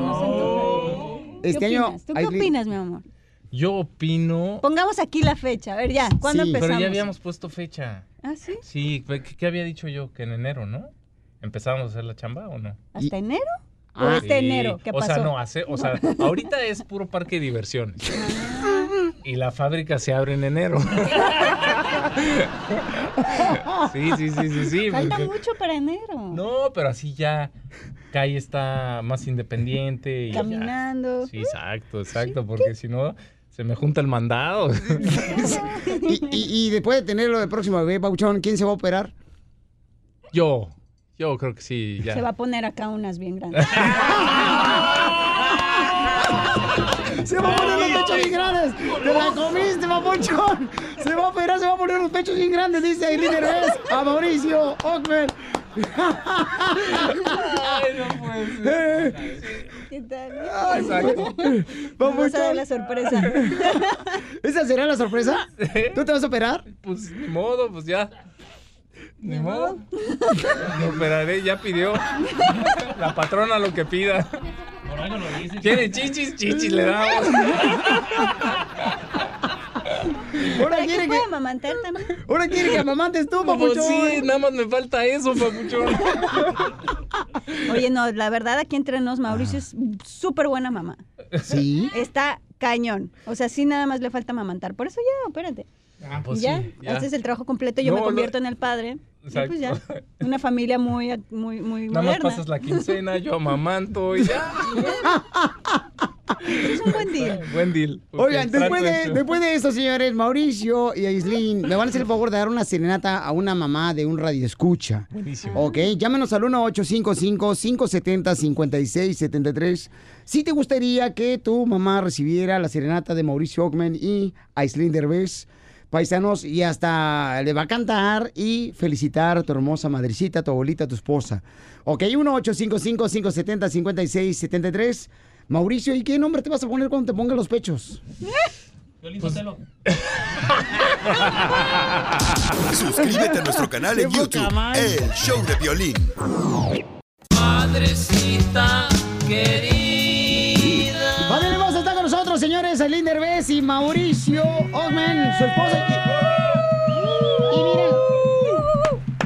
Este ¿Qué año. ¿Tú qué opinas, mi amor? Yo opino. Pongamos aquí la fecha. A ver, ya, ¿cuándo Sí, empezamos? Pero ya habíamos puesto fecha. ¿Ah, sí? Sí, ¿qué, qué había dicho yo? Que en enero, ¿no? ¿Empezábamos a hacer la chamba o no? ¿Hasta enero? ¿O Ah, Sí, enero? ¿Qué o pasó? sea, no, hace, o sea, (laughs) ahorita es puro parque de diversiones. Y la fábrica se abre en enero. (laughs) (laughs) sí, sí, sí, sí, sí. Falta porque- mucho para enero. No, pero así ya Calle está más independiente. Y ya. Caminando. Sí, exacto, exacto, porque si no se me junta el mandado. (laughs) Y, y- y después de tener lo del próximo bebé, papuchón, ¿quién se va a operar? yo, yo creo que sí, ya. Se va a poner acá unas bien grandes. (laughs) Se va a poner los pechos bien grandes. Te la Se va a operar, se va a poner los pechos bien grandes, dice Aileen Derbez a Mauricio Ockman. Ay, no puede ser. ¿Qué tal? Exacto. Vamos a dar la sorpresa. ¿Esa será la sorpresa? ¿Tú te vas a operar? Pues ni modo, pues ya. Ni modo. Me operaré, ya pidió. La patrona lo que pida. Por algo lo dices. ¿Quiere chichis? Chichis le damos. (laughs) Ahora ¿Para quiere que, amamantar también? ahora quiere que amamantes tú, Pues papuchón. sí, nada más me falta eso, papuchón. (laughs) (laughs) Oye, no, la verdad aquí entre nos, Mauricio es súper buena mamá. Sí. Está cañón. O sea, sí nada más le falta amamantar. Por eso ya, espérate. Ah, pues ya, sí, ya. haces el trabajo completo, yo No, me convierto en el padre. Y pues ya, una familia muy, muy, muy Nada más pasas la quincena, yo amamanto y ya. Es un buen día. (laughs) Buen deal. Oigan, después de, después de esto, señores, Mauricio y Aislinn, me van a hacer el favor de dar una serenata a una mamá de un radio escucha. Buenísimo. Ok, llámenos al 1-855-570-5673. Si te gustaría que tu mamá recibiera la serenata de Mauricio Ockman y Aislinn Derbez, paisanos, y hasta le va a cantar y felicitar a tu hermosa madrecita, a tu abuelita, a tu esposa. Ok, 1-855-570-5673. Mauricio, ¿y qué nombre te vas a poner cuando te pongan los pechos? Violín Sotelo. (laughs) Suscríbete a nuestro canal en YouTube. El Show de Violín. Madrecita querida. Aislinn Derbez y Mauricio Ockman, su esposa. Y, y miren,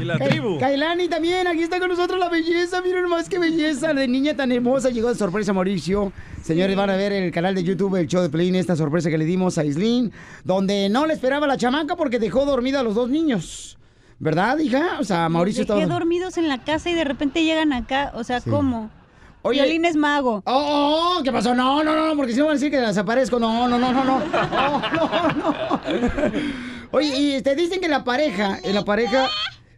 Y la tribu. Kailani también, aquí está con nosotros la belleza, miren más que belleza, de niña tan hermosa, llegó de sorpresa Mauricio. Señores, van a ver en el canal de YouTube, el show de Play, esta sorpresa que le dimos a Islin, donde no le esperaba la chamaca porque dejó dormida a los dos niños. ¿Verdad, hija? O sea, Mauricio Dejé estaba... dormidos en la casa y de repente llegan acá. O sea, Sí. ¿cómo? Oye- Violín es mago. Oh, oh, ¿qué pasó? No, no, no, porque si no van a decir que desaparezco. No, no, no, no, no. No, no, no. Oye, y te dicen que la pareja, en la pareja,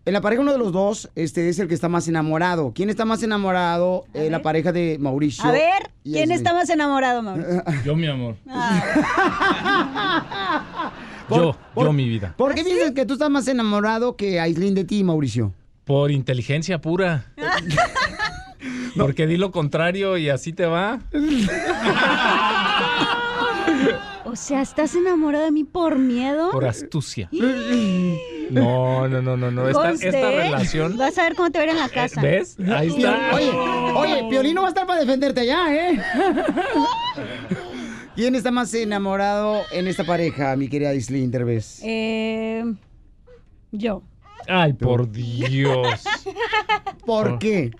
en la pareja uno de los dos, este es el que está más enamorado. ¿Quién está más enamorado? En la pareja de Mauricio. A ver, ¿quién está más enamorado, Mauricio? Yo, mi amor. (laughs) Por- Yo, por- yo, mi vida. ¿Por qué piensas que tú estás más enamorado que Aislinn de ti, Mauricio? Por inteligencia pura. (laughs) (laughs) Porque di lo contrario y así te va. (laughs) O sea, ¿estás enamorado de mí por miedo? Por astucia. No, no, no, no, no. Esta, esta relación. Vas a ver cómo te veré en la casa. ¿Ves? Ahí está. Oye, oye, Piolín no va a estar para defenderte allá, ¿eh? (laughs) ¿Quién está más enamorado en esta pareja, mi querida Aislinn Derbez? Eh, yo. Ay, por Dios. ¿Por qué?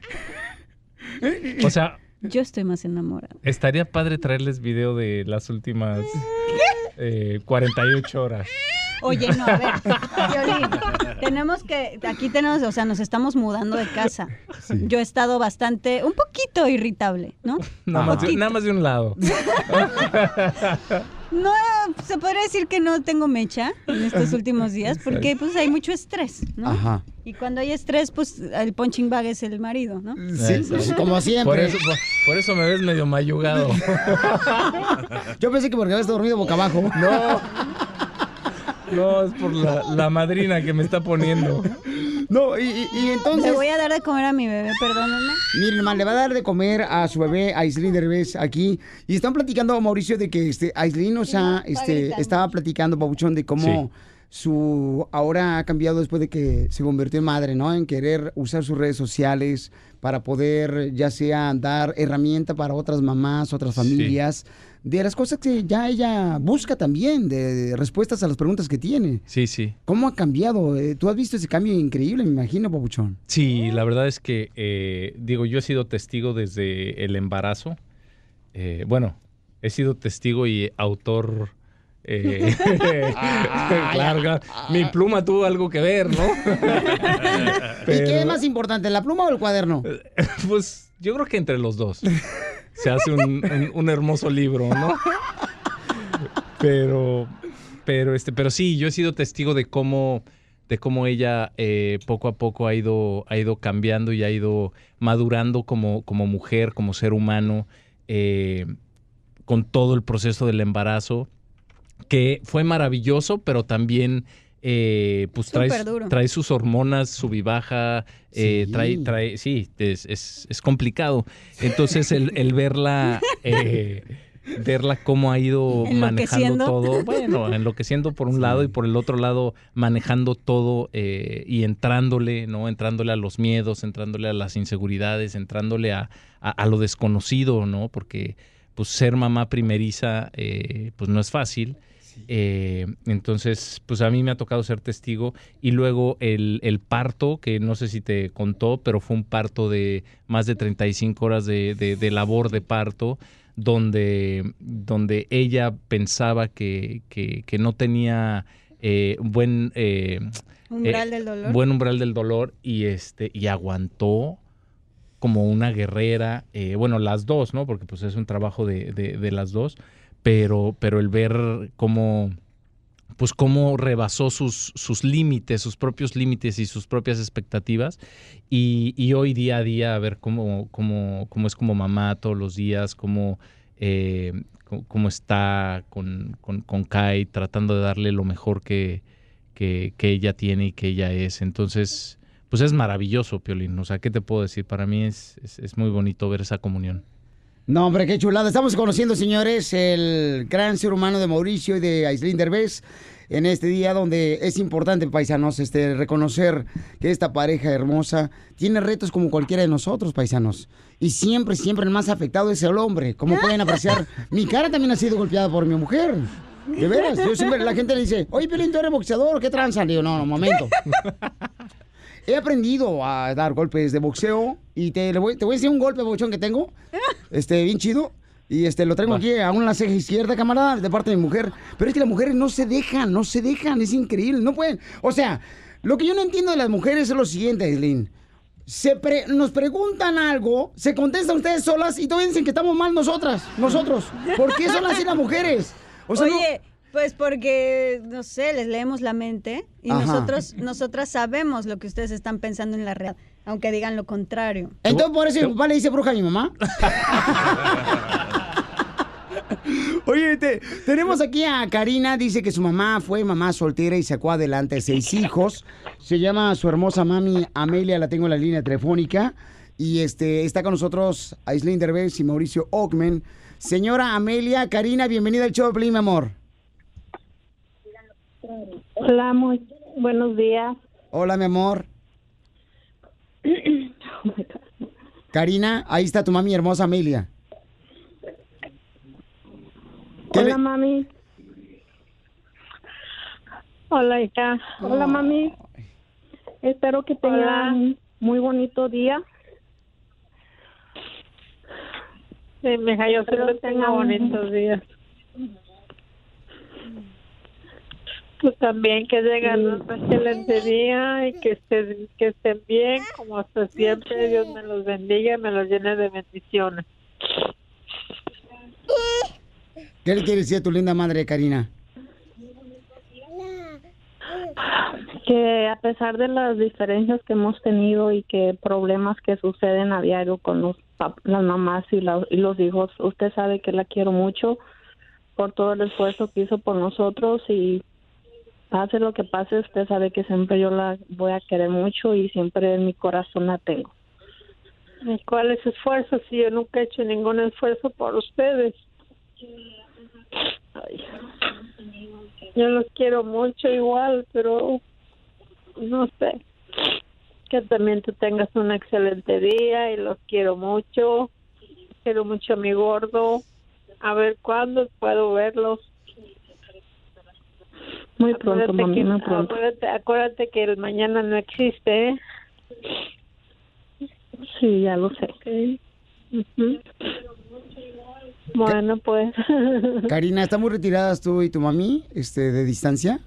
O sea, Yo estoy más enamorada. estaría padre traerles video de las últimas eh, 48 horas. Oye, no, a ver, Violín, tenemos que, aquí tenemos, o sea, nos estamos mudando de casa. Yo he estado bastante, un poquito irritable, ¿no? Nada más, de, nada más de un lado. No, se podría decir que no tengo mecha en estos últimos días porque pues hay mucho estrés, ¿no? Ajá. Y cuando hay estrés, pues el punching bag es el marido, ¿no? Sí, pues, como siempre. Por eso, por, por eso me ves medio mayugado. (laughs) Yo pensé que porque habías dormido boca abajo. No. No, es por la, la madrina que me está poniendo. No, y, y- y entonces... Le voy a dar de comer a mi bebé, perdónenme. Miren, hermano, le va a dar de comer a su bebé, a Aislinn Derbez, aquí. Y están platicando, Mauricio, de que este, Aislinn, o sea, este, estaba platicando, Pabuchón, de cómo su ahora ha cambiado después de que se convirtió en madre, ¿no? En querer usar sus redes sociales para poder, ya sea, dar herramienta para otras mamás, otras familias, de las cosas que ya ella busca también, de, de respuestas a las preguntas que tiene. Sí, sí. ¿Cómo ha cambiado? Eh, Tú has visto ese cambio increíble, me imagino, Pabuchón. Sí, la verdad es que, eh, digo, yo he sido testigo desde el embarazo. Eh, bueno, he sido testigo y autor. eh. (laughs) (laughs) Mi pluma tuvo algo que ver, ¿no? (laughs) ¿Y qué es más importante, la pluma o el cuaderno? Pues yo creo que entre los dos se hace un, un- hermoso libro, ¿no? Pero, pero, este, pero sí, yo he sido testigo de cómo, de cómo ella eh, poco a poco ha ido, ha ido cambiando y ha ido madurando como, como mujer, como ser humano, eh, con todo el proceso del embarazo, que fue maravilloso, pero también eh, pues trae, Súper duro. trae sus hormonas, sub y baja, eh, trae, trae, sí, es, es, es complicado. Entonces el, el verla, eh, (laughs) verla cómo ha ido manejando todo, bueno, enloqueciendo por un lado y por el otro lado manejando todo eh, y entrándole, ¿no? Entrándole a los miedos, entrándole a las inseguridades, entrándole a, a- a lo desconocido, ¿no? Porque pues ser mamá primeriza, eh, pues no es fácil. Eh, entonces, pues a mí me ha tocado ser testigo. Y luego el, el parto, que no sé si te contó, pero fue un parto de más de 35 horas de, de- de labor de parto, donde, donde ella pensaba que, que- que no tenía eh, buen... eh, Umbral eh, del dolor. Buen umbral del dolor y, este, y aguantó como una guerrera, eh, bueno, las dos, ¿no? Porque pues es un trabajo de- de las dos, pero, pero el ver cómo, pues cómo rebasó sus, sus límites, sus propios límites y sus propias expectativas, y, hoy día a día a ver cómo, cómo, cómo es como mamá todos los días, cómo, eh, cómo- está con, con, con Kai, tratando de darle lo mejor que, que, ella tiene y que ella es. Entonces, pues es maravilloso, Piolín. O sea, ¿qué te puedo decir? Para mí es, es muy bonito ver esa comunión. No, hombre, qué chulada. Estamos conociendo, señores, el gran ser humano de Mauricio y de Aislinn Derbez en este día donde es importante, paisanos, este, reconocer que esta pareja hermosa tiene retos como cualquiera de nosotros, paisanos. Y siempre, siempre el más afectado es el hombre. Como pueden apreciar, mi cara también ha sido golpeada por mi mujer. De veras, yo siempre, la gente le dice, oye, Piolín, ¿tú eres boxeador? ¿Qué tranza? Le digo, no, no, momento. He aprendido a dar golpes de boxeo y te, le voy, te voy a decir un golpe de boxeo que tengo, (laughs) este, bien chido. Y este, lo traigo aquí aún en la ceja izquierda, camarada, de parte de mi mujer. Pero es que las mujeres no se dejan, no se dejan, es increíble, no pueden. O sea, lo que yo no entiendo de las mujeres es lo siguiente, Aislinn. Se pre- nos preguntan algo, se contestan ustedes solas y todavía dicen que estamos mal nosotras, nosotros. ¿Por qué son así las mujeres? O sea, no- Oye, pues porque, no sé, les leemos la mente y Ajá. nosotros, nosotras sabemos lo que ustedes están pensando en la realidad, aunque digan lo contrario. Entonces por eso mi papá le dice bruja a mi mamá. (laughs) Oye, te- tenemos aquí a Karina, dice que su mamá fue mamá soltera y sacó adelante seis hijos. Se llama su hermosa mami Amelia, la tengo en la línea telefónica. Y este está con nosotros Aislinn Derbez y Mauricio Ockman. Señora Amelia, Karina, bienvenida al show Pelín, mi amor. Hola, muy buenos días. Hola, mi amor. Karina, ahí está tu mami hermosa Amelia. Hola, mami. Hola, hija. Hola, mami. Espero que tengan un muy bonito día. Sí, mija, yo siempre tengo bonitos días. Tú también, que tengan un excelente día y que estén, que estén bien, como hasta siempre. Dios me los bendiga y me los llene de bendiciones. ¿Qué le quieres decir a tu linda madre, Karina? Que a pesar de las diferencias que hemos tenido y que problemas que suceden a diario con los las mamás y, la- y los hijos, usted sabe que la quiero mucho por todo el esfuerzo que hizo por nosotros y pase lo que pase, usted sabe que siempre yo la voy a querer mucho y siempre en mi corazón la tengo. ¿Y cuáles esfuerzos? Si yo nunca he hecho ningún esfuerzo por ustedes. Ay. Yo los quiero mucho igual, pero no sé. Que también tú tengas un excelente día y los quiero mucho. Quiero mucho a mi gordo. A ver cuándo puedo verlos. Muy pronto, Acuérdate mami, que- muy pronto. Acuérdate, acuérdate que el mañana no existe, ¿eh? Sí, ya lo sé. Ujú. Bueno, pues. (laughs) Karina, ¿están muy retiradas tú y tu mami este, de distancia?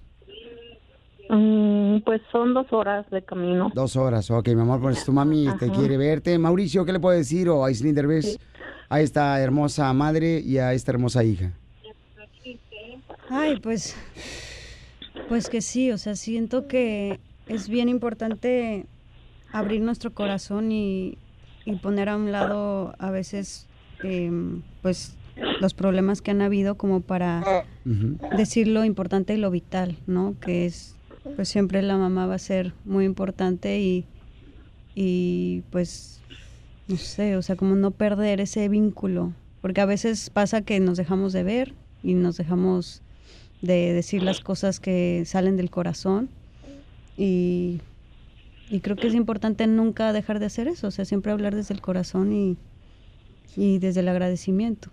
Mm, pues son dos horas de camino. Dos horas, ok, mi amor, pues tu mami este, Ajá. quiere verte. Mauricio, ¿qué le puede decir? O Aislinn Derbez a esta hermosa madre y a esta hermosa hija. Ay, pues, pues que sí, o sea, siento que es bien importante abrir nuestro corazón y, y poner a un lado a veces, em, pues, los problemas que han habido como para decir lo importante y lo vital, ¿no? Que es pues siempre la mamá va a ser muy importante y, y pues, no sé, o sea, como no perder ese vínculo, porque a veces pasa que nos dejamos de ver y nos dejamos de decir las cosas que salen del corazón y, y creo que es importante nunca dejar de hacer eso, o sea, siempre hablar desde el corazón y, y desde el agradecimiento.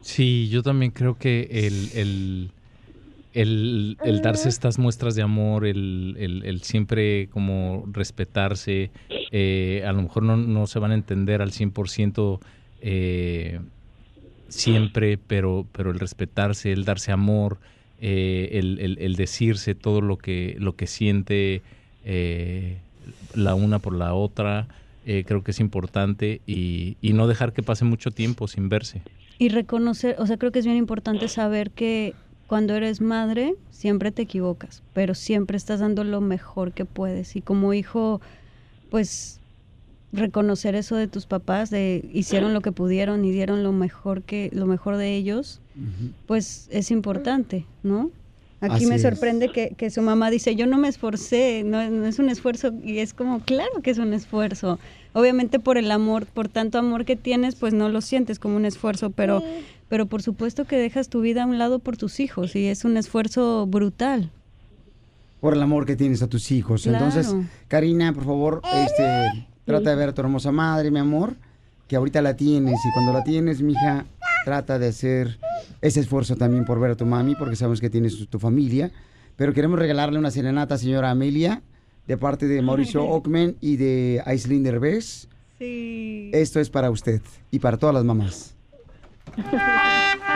Sí, yo también creo que el, el, el, el darse estas muestras de amor, el, el- el siempre como respetarse, eh, a lo mejor no, no se van a entender al 100% eh, siempre, pero, pero el respetarse, el darse amor, eh, el, el- el decirse todo lo que, lo que siente eh, la una por la otra, eh, creo que es importante y, y no dejar que pase mucho tiempo sin verse. Y reconocer, o sea, creo que es bien importante saber que cuando eres madre siempre te equivocas, pero siempre estás dando lo mejor que puedes. Y como hijo, pues reconocer eso de tus papás, de hicieron lo que pudieron y dieron lo mejor que lo mejor de ellos, pues es importante, ¿no? Aquí Así me es. sorprende que, que su mamá dice, yo no me esforcé, no, no es un esfuerzo, y es como, claro que es un esfuerzo. Obviamente por el amor, por tanto amor que tienes, pues no lo sientes como un esfuerzo, pero, pero por supuesto que dejas tu vida a un lado por tus hijos, y es un esfuerzo brutal. Por el amor que tienes a tus hijos. Claro. Entonces, Karina, por favor, este, trata de ver a tu hermosa madre, mi amor, que ahorita la tienes. Y cuando la tienes, mija, trata de hacer ese esfuerzo también por ver a tu mami, porque sabemos que tienes tu, tu familia. Pero queremos regalarle una serenata, señora Amelia, de parte de Mauricio Ockman y de Aislinn Derbez. Sí. Esto es para usted y para todas las mamás. (laughs)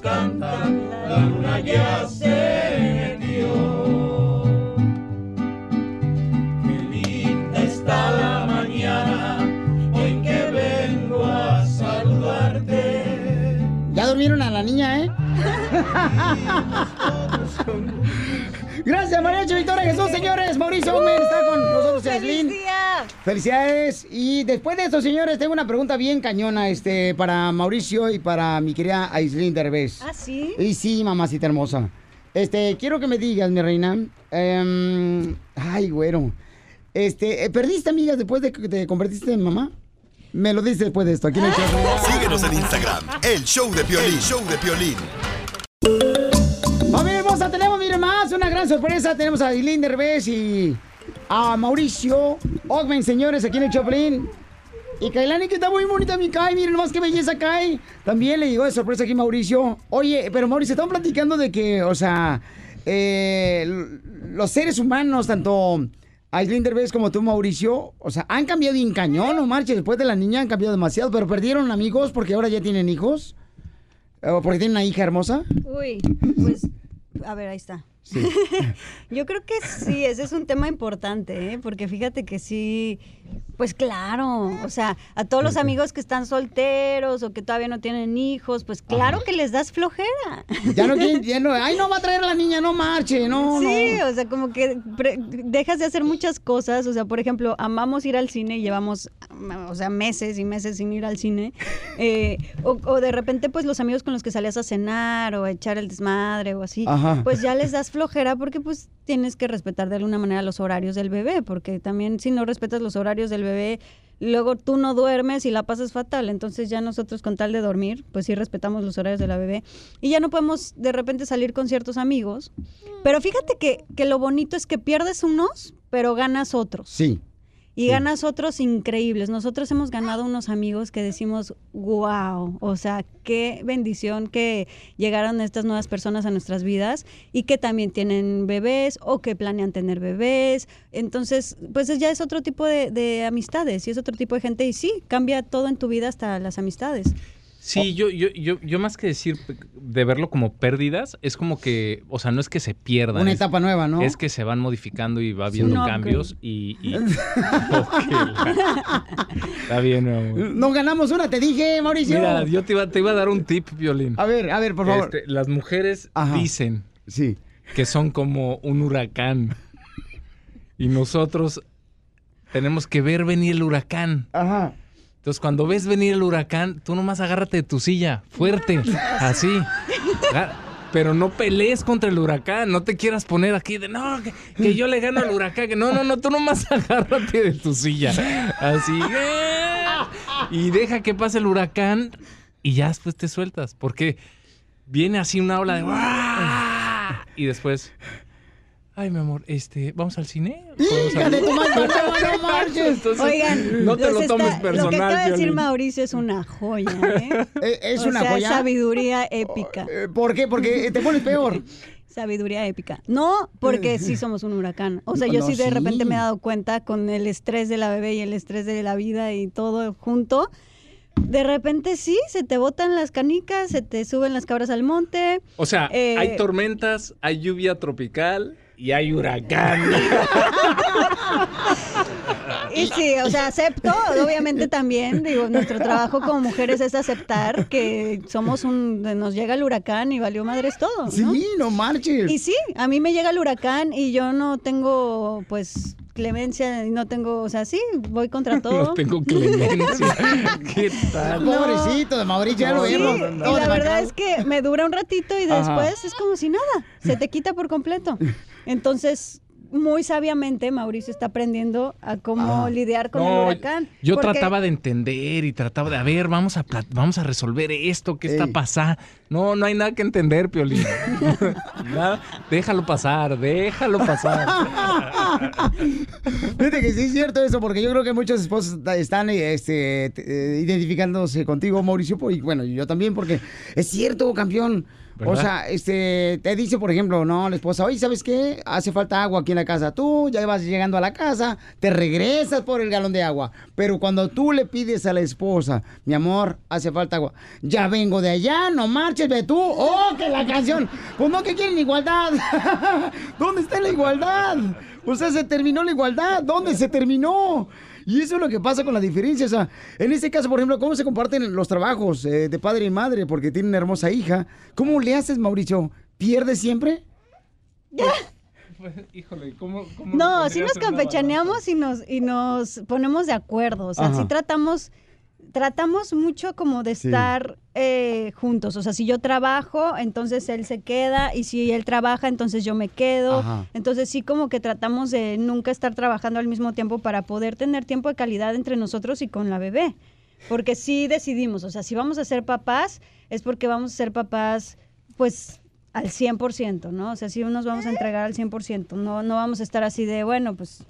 pajarillos cantan. La luna ya se metió. Qué linda está la mañana, hoy que vengo a saludarte. Ya durmieron a la niña, ¿eh? (laughs) (laughs) Gracias, María Victoria Jesús, señores. Mauricio Gómez está con nosotros, Aislinn. Felicidades. Y después de esto, señores, tengo una pregunta bien cañona este, para Mauricio y para mi querida Aislinn Derbez. ¿Ah, sí? Y sí, mamacita hermosa. Este, quiero que me digas, mi reina. em, ay, güero. Este, eh, ¿perdiste amigas después de que te convertiste en mamá? Me lo dices después de esto. Aquí en el show. Síguenos en Instagram, el show de Piolín. El show de Piolín. Tenemos, una gran sorpresa. Tenemos a Aileen Derbez y a Mauricio Ogmen, señores, aquí en el Choplin. Y Kailani, que está muy bonita mi Kai, miren más qué belleza Kai. También le llegó de sorpresa aquí Mauricio. Oye, pero Mauricio, estamos platicando de que, o sea, eh, los seres humanos, tanto Aileen Derbez como tú, Mauricio, o sea, han cambiado bien cañón, no marches. Después de la niña han cambiado demasiado, pero perdieron amigos porque ahora ya tienen hijos. ¿O porque tienen una hija hermosa? Uy, pues, a ver, ahí está. (laughs) Yo creo que sí, ese es un tema importante, ¿eh? porque fíjate que sí, pues claro, o sea, a todos los amigos que están solteros o que todavía no tienen hijos, pues claro que les das flojera. Ya no ya no, ay, no va a traer a la niña, no marche, no, sí, no. o sea, como que dejas de hacer muchas cosas, o sea, por ejemplo, amamos ir al cine y llevamos, o sea, meses y meses sin ir al cine, eh, o, o de repente, pues los amigos con los que salías a cenar o a echar el desmadre o así, Ajá. pues ya les das flojera porque pues tienes que respetar de alguna manera los horarios del bebé, porque también si no respetas los horarios del bebé, luego tú no duermes y la pasas fatal, entonces ya nosotros con tal de dormir, pues sí respetamos los horarios de la bebé y ya no podemos de repente salir con ciertos amigos, pero fíjate que, que lo bonito es que pierdes unos, pero ganas otros. Sí. Y ganas otros increíbles. Nosotros hemos ganado unos amigos que decimos, wow, o sea, qué bendición que llegaron estas nuevas personas a nuestras vidas y que también tienen bebés o que planean tener bebés. Entonces, pues ya es otro tipo de, de amistades y es otro tipo de gente y sí, cambia todo en tu vida hasta las amistades. Sí, yo, yo, yo, yo más que decir de verlo como pérdidas, es como que, o sea, no es que se pierdan. Una es- etapa nueva, ¿no? Es que se van modificando y va habiendo No, cambios y... y- (laughs) la- Está bien, mi amor. Nos ganamos una, te dije, Mauricio. Mira, yo te iba, te iba a dar un tip, Violín. A ver, a ver, por favor. Este, las mujeres dicen sí. que son como un huracán. Y nosotros tenemos que ver venir el huracán. Ajá. Entonces, cuando ves venir el huracán, tú nomás agárrate de tu silla, fuerte, (laughs) así. Pero no pelees contra el huracán, no te quieras poner aquí de no, que, que yo le gano al huracán. Que no, no, no, tú nomás (laughs) agárrate de tu silla. Así. ¡eh! Y deja que pase el huracán y ya después te sueltas. Porque viene así una ola de ¡guau! y después. Ay, mi amor, este, ¿vamos al cine? ¿Podemos Hija de salir?" tu madre, no, no marches. (laughs) Entonces, Oigan, no te los lo está- tomes Lo que personal. acaba de decir. Mauricio es una joya, ¿eh? (laughs) Es O una sea, joya. sabiduría épica. ¿Por qué? Porque te pones peor. (laughs) Sabiduría épica. No, porque sí somos un huracán. O sea, yo No, sí de sí. repente me he dado cuenta con el estrés de la bebé y el estrés de la vida y todo junto. De repente sí, se te botan las canicas, se te suben las cabras al monte. O sea, Eh, hay tormentas, hay lluvia tropical y hay huracán. (laughs) Y sí, o sea, acepto, obviamente también, digo, nuestro trabajo como mujeres es aceptar que somos un, nos llega el huracán y valió madres todo, ¿no? Sí, no marches. Y sí, a mí me llega el huracán y yo no tengo, pues, clemencia, y no tengo, o sea, sí, voy contra (laughs) todo. No tengo clemencia. (laughs) ¿Qué tal? Pobrecito de Mauricio, ya lo Sí, y todo la verdad es que me dura un ratito y Ajá. después es como si nada, se te quita por completo. (laughs) Entonces, muy sabiamente Mauricio está aprendiendo a cómo Ah. lidiar con No, el huracán. Yo porque- trataba de entender y trataba de, a ver, vamos a, plat- vamos a resolver esto, ¿qué está pasando? No, no hay nada que entender, Piolín. (laughs) Nada, déjalo pasar, déjalo pasar. (laughs) Fíjate que sí es cierto eso, porque yo creo que muchos esposos están este, identificándose contigo, Mauricio, po- y bueno, yo también, porque es cierto, campeón. O sea, este, te dice, por ejemplo, no, la esposa, oye, ¿sabes qué? Hace falta agua aquí en la casa. Tú ya vas llegando a la casa, te regresas por el galón de agua. Pero cuando tú le pides a la esposa, mi amor, hace falta agua. Ya vengo de allá, no marches, ve tú. ¡Oh, que la canción! Pues no, que quieren igualdad. (laughs) ¿Dónde está la igualdad? O sea, se terminó la igualdad. ¿Dónde se terminó? Y eso es lo que pasa con la diferencia. O sea, en este caso, por ejemplo, ¿cómo se comparten los trabajos eh, de padre y madre? Porque tienen una hermosa hija. ¿Cómo le haces, Mauricio? ¿Pierdes siempre? (laughs) Híjole, ¿cómo, cómo No, pondrías nos campechaneamos y nos, y nos ponemos de acuerdo. O sea, Ajá. sí tratamos, tratamos mucho como de Sí. estar eh, juntos. O sea, si yo trabajo, entonces él se queda. Y si él trabaja, entonces yo me quedo. Ajá. Entonces sí como que tratamos de nunca estar trabajando al mismo tiempo para poder tener tiempo de calidad entre nosotros y con la bebé. Porque sí decidimos, o sea, si vamos a ser papás, es porque vamos a ser papás, pues, al 100%, ¿no? O sea, sí nos vamos a entregar al 100%, no, no vamos a estar así de, bueno, pues,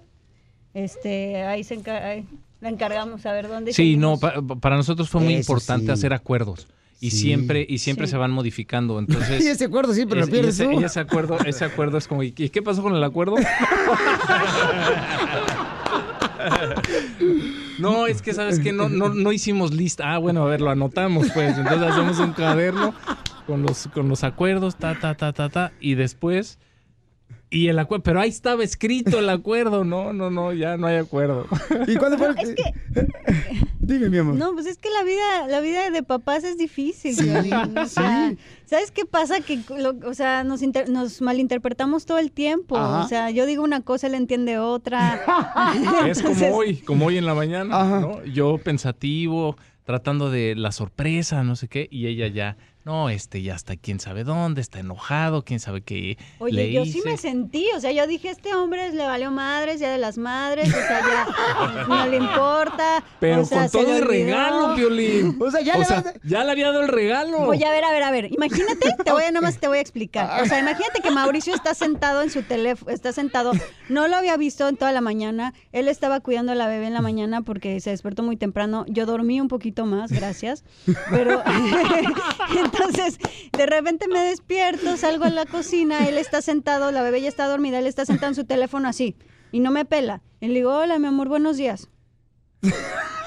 este, ahí se enca- ahí la encargamos a ver dónde Sí, no, seguimos. pa- pa- para nosotros fue muy Eso importante sí. hacer acuerdos. Y Sí. siempre, y siempre Sí. se van modificando. Entonces. (laughs) Y ese acuerdo siempre lo es- y pierdes ese, tú. y ese acuerdo, ese acuerdo es como, ¿y qué pasó con el acuerdo? (laughs) No, es que sabes que no, no, no hicimos lista. Ah, bueno, a ver, lo anotamos, pues. Entonces hacemos un cuaderno con los, con los acuerdos, ta, ta, ta, ta, ta. Y después. Y el acuerdo. Pero ahí estaba escrito el acuerdo. No, no, no, ya no hay acuerdo. ¿Y cuándo fue? Es que, (laughs) Dime, mi amor. no, pues es que la vida, la vida de papás es difícil. Sí, o sea, sí. ¿Sabes qué pasa? Que, lo- o sea, nos, inter- nos malinterpretamos todo el tiempo. Ajá. O sea, yo digo una cosa, él entiende otra. (laughs) Es como Entonces, hoy, como hoy en la mañana, ¿no? Yo pensativo, tratando de la sorpresa, no sé qué, y ella ya, no, este ya está quién sabe dónde, está enojado, quién sabe qué Oye, le yo hice. sí me sentí, o sea, yo dije, este hombre le valió madres, ya de las madres, o sea, ya (laughs) no le importa. Pero o sea, con todo el regalo, Piolín. (laughs) O sea, ya le vas- ya le había dado el regalo. Oye, a ver, a ver, a ver, imagínate, te voy a, nada más te voy a explicar. O sea, imagínate que Mauricio está sentado en su teléfono, está sentado, no lo había visto en toda la mañana, él estaba cuidando a la bebé en la mañana porque se despertó muy temprano, yo dormí un poquito más, gracias, pero (laughs) entonces de repente me despierto, salgo a la cocina, él está sentado, la bebé ya está dormida, él está sentado en su teléfono así y no me pela. Y le digo, hola, mi amor, buenos días.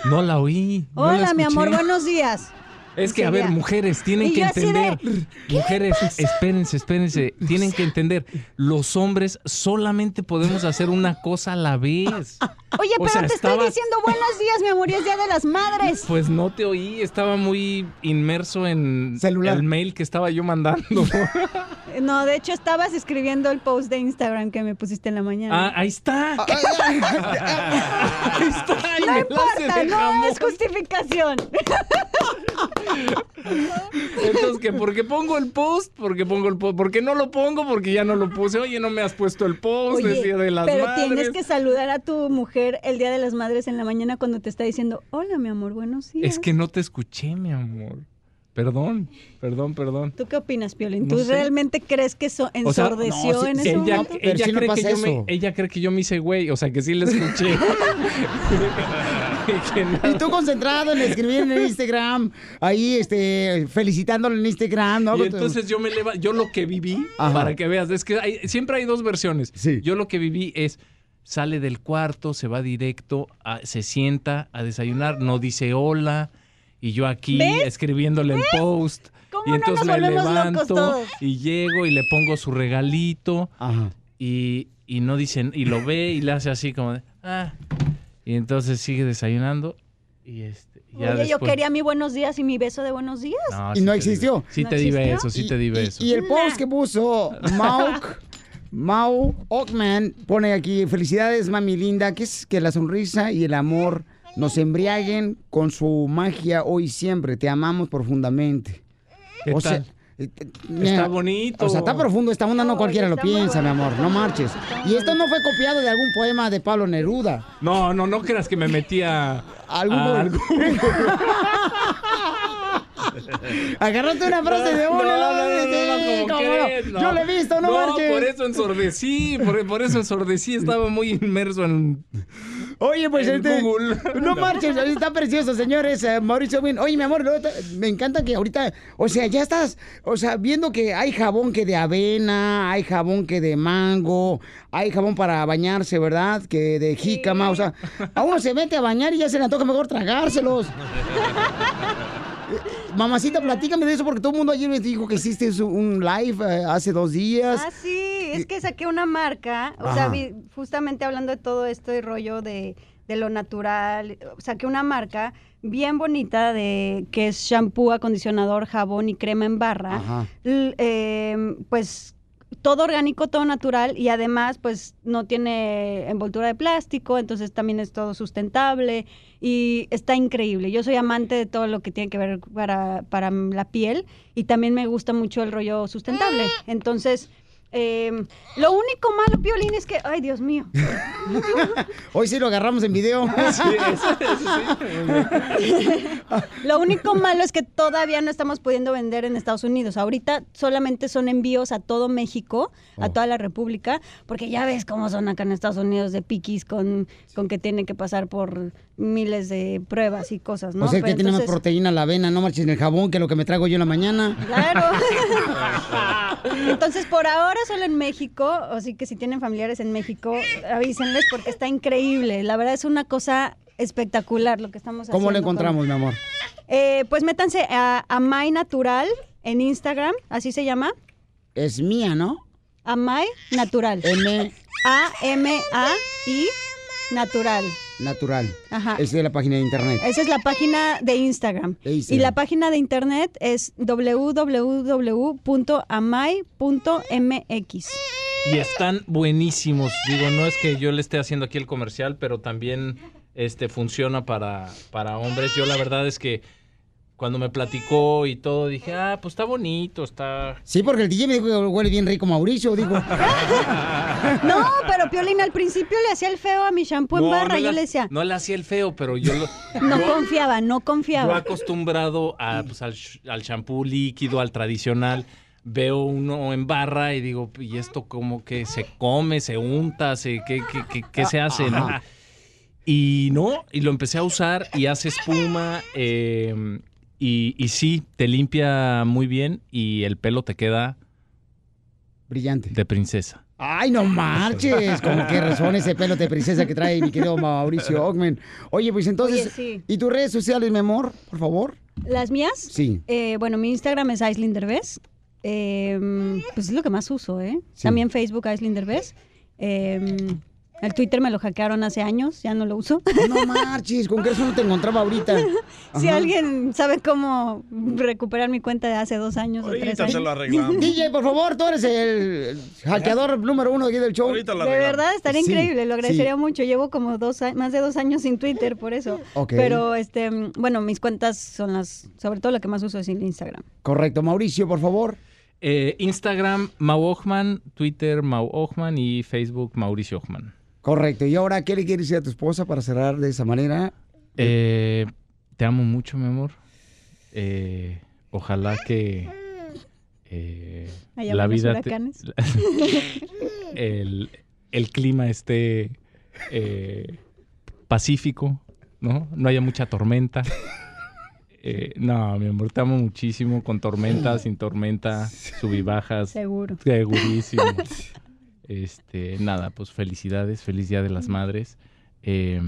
No la oí. no la Hola, mi amor, buenos días. Es que, a ver, mujeres, tienen Y que de, entender. ¿qué le Mujeres, espérense, espérense. Tienen que entender. Los hombres solamente podemos hacer una cosa a la vez. (laughs) Oye, O pero sea, te estaba- estoy diciendo buenos días, mi amor, y es Día de las Madres. Pues no te oí, estaba muy inmerso en el mail que estaba yo mandando. (laughs) No, de hecho estabas escribiendo el post de Instagram que me pusiste en la mañana. ah, ahí está. (laughs) no me la importa, de no es justificación. Entonces, que ¿por qué pongo el post? Porque pongo el post. ¿Por qué no lo pongo? Porque ya no lo puse. Oye, no me has puesto el post. Oye, de las pero madres. tienes que saludar a tu mujer el Día de las Madres en la mañana cuando te está diciendo, hola, mi amor, buenos días. Es que no te escuché, mi amor. Perdón, perdón, perdón. ¿Tú qué opinas, Piolín? No ¿Tú sé. realmente crees que so- O sea, ensordeció sí, en ese ella, momento? ella cree que yo me, ella cree que yo me hice güey, o sea que sí le escuché. (laughs) (laughs) Y tú concentrado en escribir en el Instagram, ahí este, felicitándolo en Instagram, ¿no? Y entonces yo me leva, yo lo que viví, Ajá. para que veas, es que hay- siempre hay dos versiones. Yo lo que viví es, sale del cuarto, se va directo, a- se sienta a desayunar, no dice hola, y yo aquí ¿Ves? escribiéndole el post. ¿Cómo Y no entonces nos me levanto todos? y llego y le pongo su regalito y, y no dicen, y lo ve y le hace así como de, ah. Y entonces sigue desayunando y este, ya Oye, yo quería mi buenos días y mi beso de buenos días. No, Y sí no existió. di- Sí ¿No te di existió? besos, sí te di besos. Y el post que puso Mauk, Mau Ockman pone aquí, felicidades mami linda, que es que la sonrisa y el amor nos embriaguen con su magia hoy y siempre. Te amamos profundamente. ¿Qué o tal? sea, eh, eh, Está bonito. O sea, está profundo esta onda, no cualquiera lo piensa, mi amor, no marches. Y esto no fue copiado de algún poema de Pablo Neruda. No, no, no creas que me metía (laughs) Algún- a algún- (laughs) Agarraste una frase de No, uno. no, no, no, sí. Yo lo he visto, no, marches. por eso ensordecí, por, por eso ensordecí, estaba muy inmerso en... Oye, pues En este. Google. No marches, está precioso, señores. eh, Mauricio Win. Oye, mi amor, me encanta que ahorita, o sea, ya estás, o sea, viendo que hay jabón que de avena, hay jabón que de mango, hay jabón para bañarse, ¿verdad? Que de jícama, o sea, a uno se mete a bañar y ya se le antoja mejor tragárselos. Mamacita, platícame de eso porque todo el mundo ayer me dijo que hiciste un live eh, hace dos días. Ah, sí, es que saqué una marca, o sea, Ajá. justamente hablando de todo esto y rollo de, de lo natural, saqué una marca bien bonita de que es shampoo, acondicionador, jabón y crema en barra. Ajá. Eh, pues todo orgánico, todo natural y además pues no tiene envoltura de plástico, entonces también es todo sustentable y está increíble. Yo soy amante de todo lo que tiene que ver para, para la piel y también me gusta mucho el rollo sustentable. Entonces, eh, lo único malo, Piolín, es que, ay Dios mío. (laughs) Hoy sí lo agarramos en video. (laughs) Lo único malo es que todavía no estamos pudiendo vender en Estados Unidos. Ahorita solamente son envíos a todo México, a toda la República, porque ya ves cómo son acá en Estados Unidos de piquis con, con que tienen que pasar por miles de pruebas y cosas, ¿no? o sea, Pero que tiene más entonces- proteína la avena, no marches en el jabón que lo que me trago yo en la mañana. Claro. (laughs) Entonces, por ahora solo en México, así que si tienen familiares en México, avísenles porque está increíble. La verdad es una cosa espectacular lo que estamos haciendo. ¿Cómo lo con- encontramos, mi amor? Eh, pues métanse a Amay Natural en Instagram, así se llama. Es mía, ¿no? Amay Natural. M A-M-A-I Natural. Natural. Ajá. Esa es la página de internet. Esa es la página de Instagram. De Instagram. Y la página de internet es www.amay.mx. Y están buenísimos. Digo, no es que yo le esté haciendo aquí el comercial, pero también este funciona para, para hombres. Yo la verdad es que cuando me platicó y todo, dije, ah, pues está bonito, está... Sí, porque el DJ me dijo que huele bien rico Mauricio, dijo. (laughs) No, pero Piolín al principio le hacía el feo a mi shampoo en No, barra. no yo le- le decía, No le hacía el feo, pero yo lo... (laughs) no yo- confiaba, no Yo confiaba. acostumbrado a, pues, al, al shampoo líquido, al tradicional, veo uno en barra y digo, ¿y esto como que se come, se unta, se, ¿qué, qué, qué- qué se hace? no? Y no, y lo empecé a usar y hace espuma eh, y, y sí, te limpia muy bien y el pelo te queda Brillante. de princesa. Ay, no marches. Como que razón ese pelo de princesa que trae mi querido (laughs) Mauricio Ogmen. Oye, pues entonces. Oye, sí. ¿Y tus redes sociales, mi amor? Por favor. ¿Las mías? Sí. Eh, bueno, mi Instagram es Aislinn Derbez. Eh, pues es lo que más uso, ¿eh? También Facebook Aislinn Derbez. Eh, el Twitter me lo hackearon hace años, ya no lo uso. No marches, con que eso no te encontraba ahorita. (laughs) Si alguien sabe cómo recuperar mi cuenta de hace dos años o tres años. (laughs) DJ, por favor, tú eres el hackeador número uno aquí del show. De verdad, estaría Sí, increíble, lo agradecería sí. mucho. Llevo como dos, más de dos años sin Twitter, por eso. Ok. Pero, este, bueno, mis cuentas son las, sobre todo lo que más uso es el Instagram. Correcto, Mauricio, por favor. Eh, Instagram, Mau Ochman, Twitter, Mau Ochman y Facebook, Mauricio Ochman. Correcto. ¿Y ahora qué le quieres decir a tu esposa para cerrar de esa manera? Eh, te amo mucho, mi amor. Eh, ojalá que eh, la vida te- (laughs) el, el clima esté eh, pacífico, ¿no? No haya mucha tormenta. Eh, no, mi amor, te amo muchísimo, con tormenta, sin tormenta, (laughs) sub y bajas. Seguro. Segurísimo. (laughs) Este, nada, pues felicidades, feliz Día de las Madres. Eh,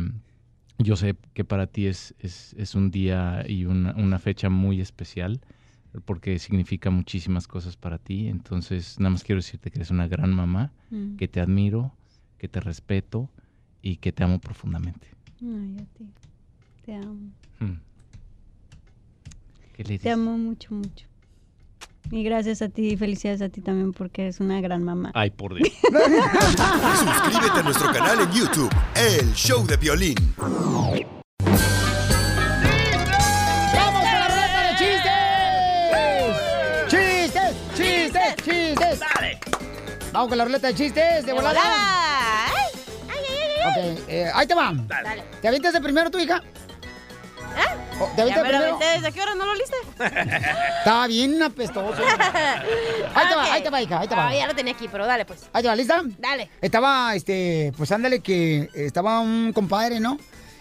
yo sé que para ti es, es, es un día y una, una fecha muy especial porque significa muchísimas cosas para ti. Entonces, nada más quiero decirte que eres una gran mamá, Mm. que te admiro, que te respeto y que te amo profundamente. Ay, a ti. Te amo. Mm. ¿Qué le Te dices? amo mucho, mucho. Y gracias a ti y felicidades a ti también porque eres una gran mamá. Ay, por Dios. (laughs) Suscríbete a nuestro canal en YouTube, El Show de Violín. ¡Vamos con la ruleta de chistes! ¡Chistes! ¡Chistes! ¡Chistes! ¡Dale! Vamos con la ruleta de chistes, de volada. Ok, eh, ahí te va. Dale. ¿Te avientas de primero tu hija? ¿Eh? Oh, ¿Te Ya me lo. ¿Desde qué hora no lo liste? (laughs) Está bien apestoso. Ahí te va, ahí te va, hija, ahí te va. Ah, ya lo tenía aquí, pero dale pues. Ahí te va, ¿lista? Dale. Estaba, este, pues ándale que estaba un compadre, ¿no?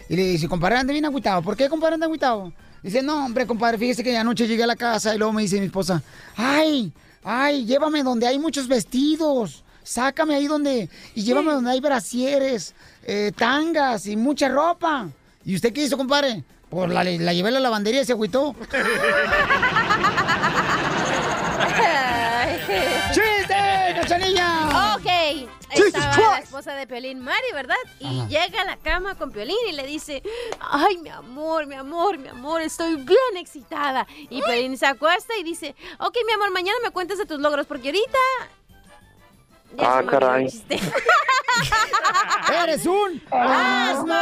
Y le dice, compadre, anda bien agüitado. ¿Por qué, compadre, anda agüitado? Dice, no, hombre, compadre, fíjese que anoche llegué a la casa y luego me dice mi esposa, ay, ay, llévame donde hay muchos vestidos. Sácame ahí donde, y llévame donde hay brasieres, eh, tangas y mucha ropa. ¿Y usted qué hizo, compadre? Pues la, la llevé a la lavandería y se agüitó. ¡Chiste, cachanilla! Ok. Estaba la esposa de Piolín, Mari, ¿verdad? Y Ajá. llega a la cama con Piolín y le dice, ay, mi amor, mi amor, mi amor, estoy bien excitada. Y Piolín se acuesta y dice, ok, mi amor, mañana me cuentas de tus logros porque ahorita... Ya Ah, caray. (laughs) ¡Eres un asno!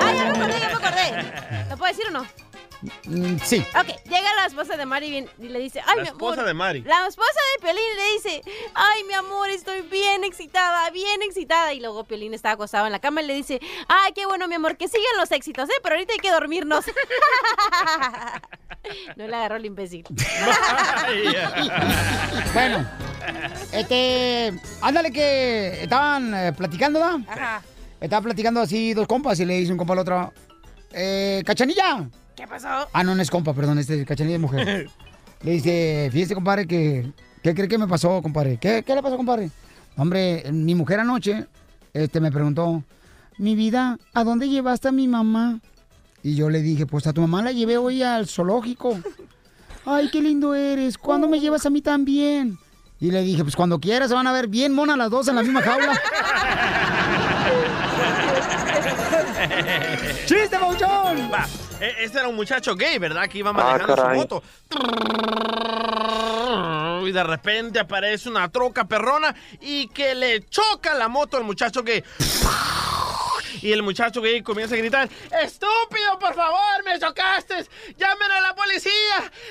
¡Ay, ya me acordé, ya me acordé! ¿Lo puedo decir o no? Mm, sí. Ok, llega la esposa de Mari y le dice, ay, La mi amor. esposa de Mari. La esposa de Piolín le dice, ay, mi amor, estoy bien excitada, bien excitada. Y luego Piolín está acostado en la cama y le dice, ay, qué bueno, mi amor, que sigan los éxitos, ¿eh? Pero ahorita hay que dormirnos. (laughs) no le agarró el imbécil. (laughs) Bueno, este, ándale que estaban eh, platicando, ¿no? Ajá. Estaban platicando así dos compas y le dice un compa al otro, eh, ¿cachanilla? ¿Qué pasó? Ah, no, no es compa, perdón, este es cachanilla es mujer. (laughs) le dice, fíjese, compadre, que, ¿qué cree que me pasó, compadre? ¿Qué, qué le pasó, compadre? Hombre, mi mujer anoche, este, me preguntó, mi vida, ¿a dónde llevaste a mi mamá? Y yo le dije, pues a tu mamá la llevé hoy al zoológico. (laughs) Ay, qué lindo eres. ¿Cuándo me llevas a mí también? Y le dije, pues cuando quieras, se van a ver bien monas las dos en la misma jaula. (laughs) ¡Chiste, Bauchón! Va, Este era un muchacho gay, ¿verdad? Que iba Ah, manejando su moto. Y de repente aparece una troca perrona y que le choca la moto al muchacho gay. Y el muchacho gay comienza a gritar, ¡Estúpido, por favor, me chocaste! ¡Llamen a la policía!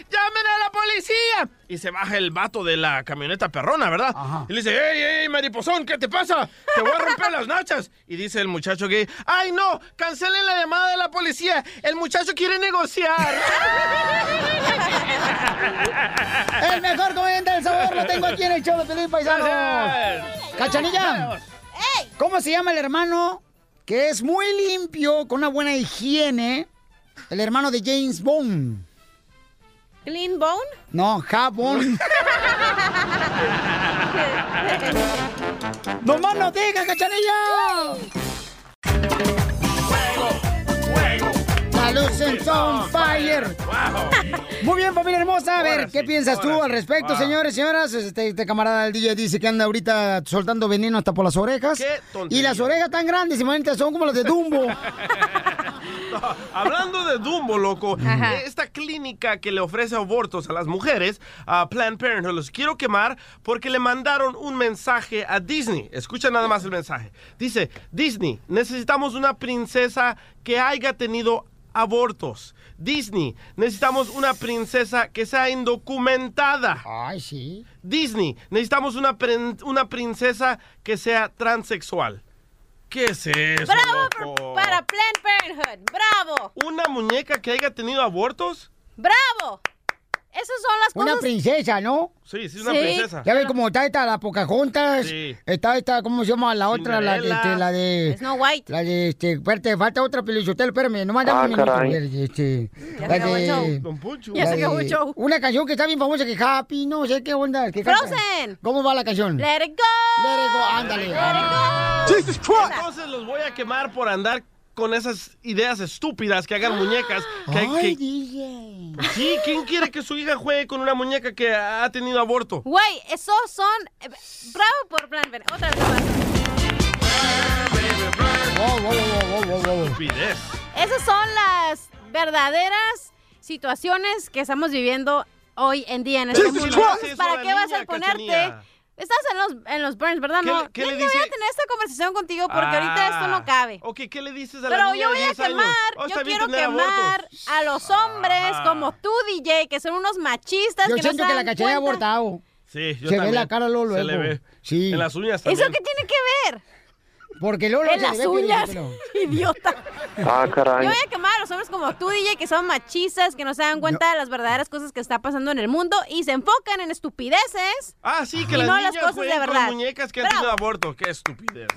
¡Llamen a la policía! Y se baja el vato de la camioneta perrona, ¿verdad? Y le dice, ¡Ey, ey, mariposón, ¿qué te pasa? ¡Te voy a romper las nachas! Y dice el muchacho gay, ¡Ay, no! ¡Cancelen la llamada de la policía! ¡El muchacho quiere negociar! (laughs) El mejor comediante del sabor lo tengo aquí en el show de Pelín Paisano. Gracias. Cachanilla, ¿cómo se llama el hermano que es muy limpio, con una buena higiene? El hermano de James Bond. ¿Clean Bone? No, jabón. (laughs) ¡No más no digas, cachanilla! En on fire. Muy bien, familia hermosa. A ver, ¿qué piensas tú al respecto, Wow. señores, señoras? Este, este camarada del DJ dice que anda ahorita soltando veneno hasta por las orejas. Qué. Y las orejas tan grandes, imagínate, son como las de Dumbo. (laughs) Hablando de Dumbo, loco, Ajá. esta clínica que le ofrece abortos a las mujeres, a Planned Parenthood, los quiero quemar porque le mandaron un mensaje a Disney. Escucha nada más el mensaje. Dice, Disney, necesitamos una princesa que haya tenido abortos. Disney, necesitamos una princesa que sea indocumentada. Ay, sí. Disney, necesitamos una, prin- una princesa que sea transexual. ¿Qué es eso? ¡Bravo loco? para Planned Parenthood! ¡Bravo! ¿Una muñeca que haya tenido abortos? ¡Bravo! Esas son las Una cosas... princesa, ¿no? Sí, sí, una Sí. princesa. Ya ves cómo está esta, la Pocahontas. Sí. Está esta, ¿cómo se llama? La otra, la de, este, la de... Snow White. La de, este, espérate, falta otra pelichotelo, espérame, nomás dame Ah, un minuto. Este, Ya la se de- show. Don. Ya se acabó de- el show. Una canción que está bien famosa, que Happy, no sé qué onda. que canta. Frozen. ¿Cómo va la canción? Let it go. Let it go, ándale. Let it go. Entonces los voy a quemar por andar con esas ideas estúpidas que hagan muñecas. Que, Ay, que- DJ. Sí, ¿quién quiere que su hija juegue con una muñeca que ha tenido aborto? Güey, esos son... eh, Bravo por Planned Parenthood. Otra vez más. Estupidez. Esas son las verdaderas situaciones que estamos viviendo hoy en día en este le haces eso a ¿Para qué vas a ponerte? Cachanilla. Estás en los, en los burns, ¿verdad? ¿Qué no, le- qué yo le no voy dice? a tener esta conversación contigo porque ahorita esto no cabe. Ok, ¿qué le dices a la Pero niña yo voy a 10 años? quemar, Oh, yo quiero quemar abortos. a los hombres Ajá. como tú, DJ, que son unos machistas Yo que siento no se que la cachanilla ha abortado. Sí, yo Se ve también. la cara luego, Se le luego. ve. Sí. En las uñas ¿Eso también. qué tiene que ver? Porque luego En las uñas, (laughs) idiota. Ah, caray. Yo voy a quemar a los hombres como tú, DJ, que son machistas, que no se dan cuenta de las verdaderas cosas que está pasando en el mundo y se enfocan en estupideces. Ah, sí, que y las no niñas las cosas de verdad. con muñecas que han tenido aborto. Qué estupidez.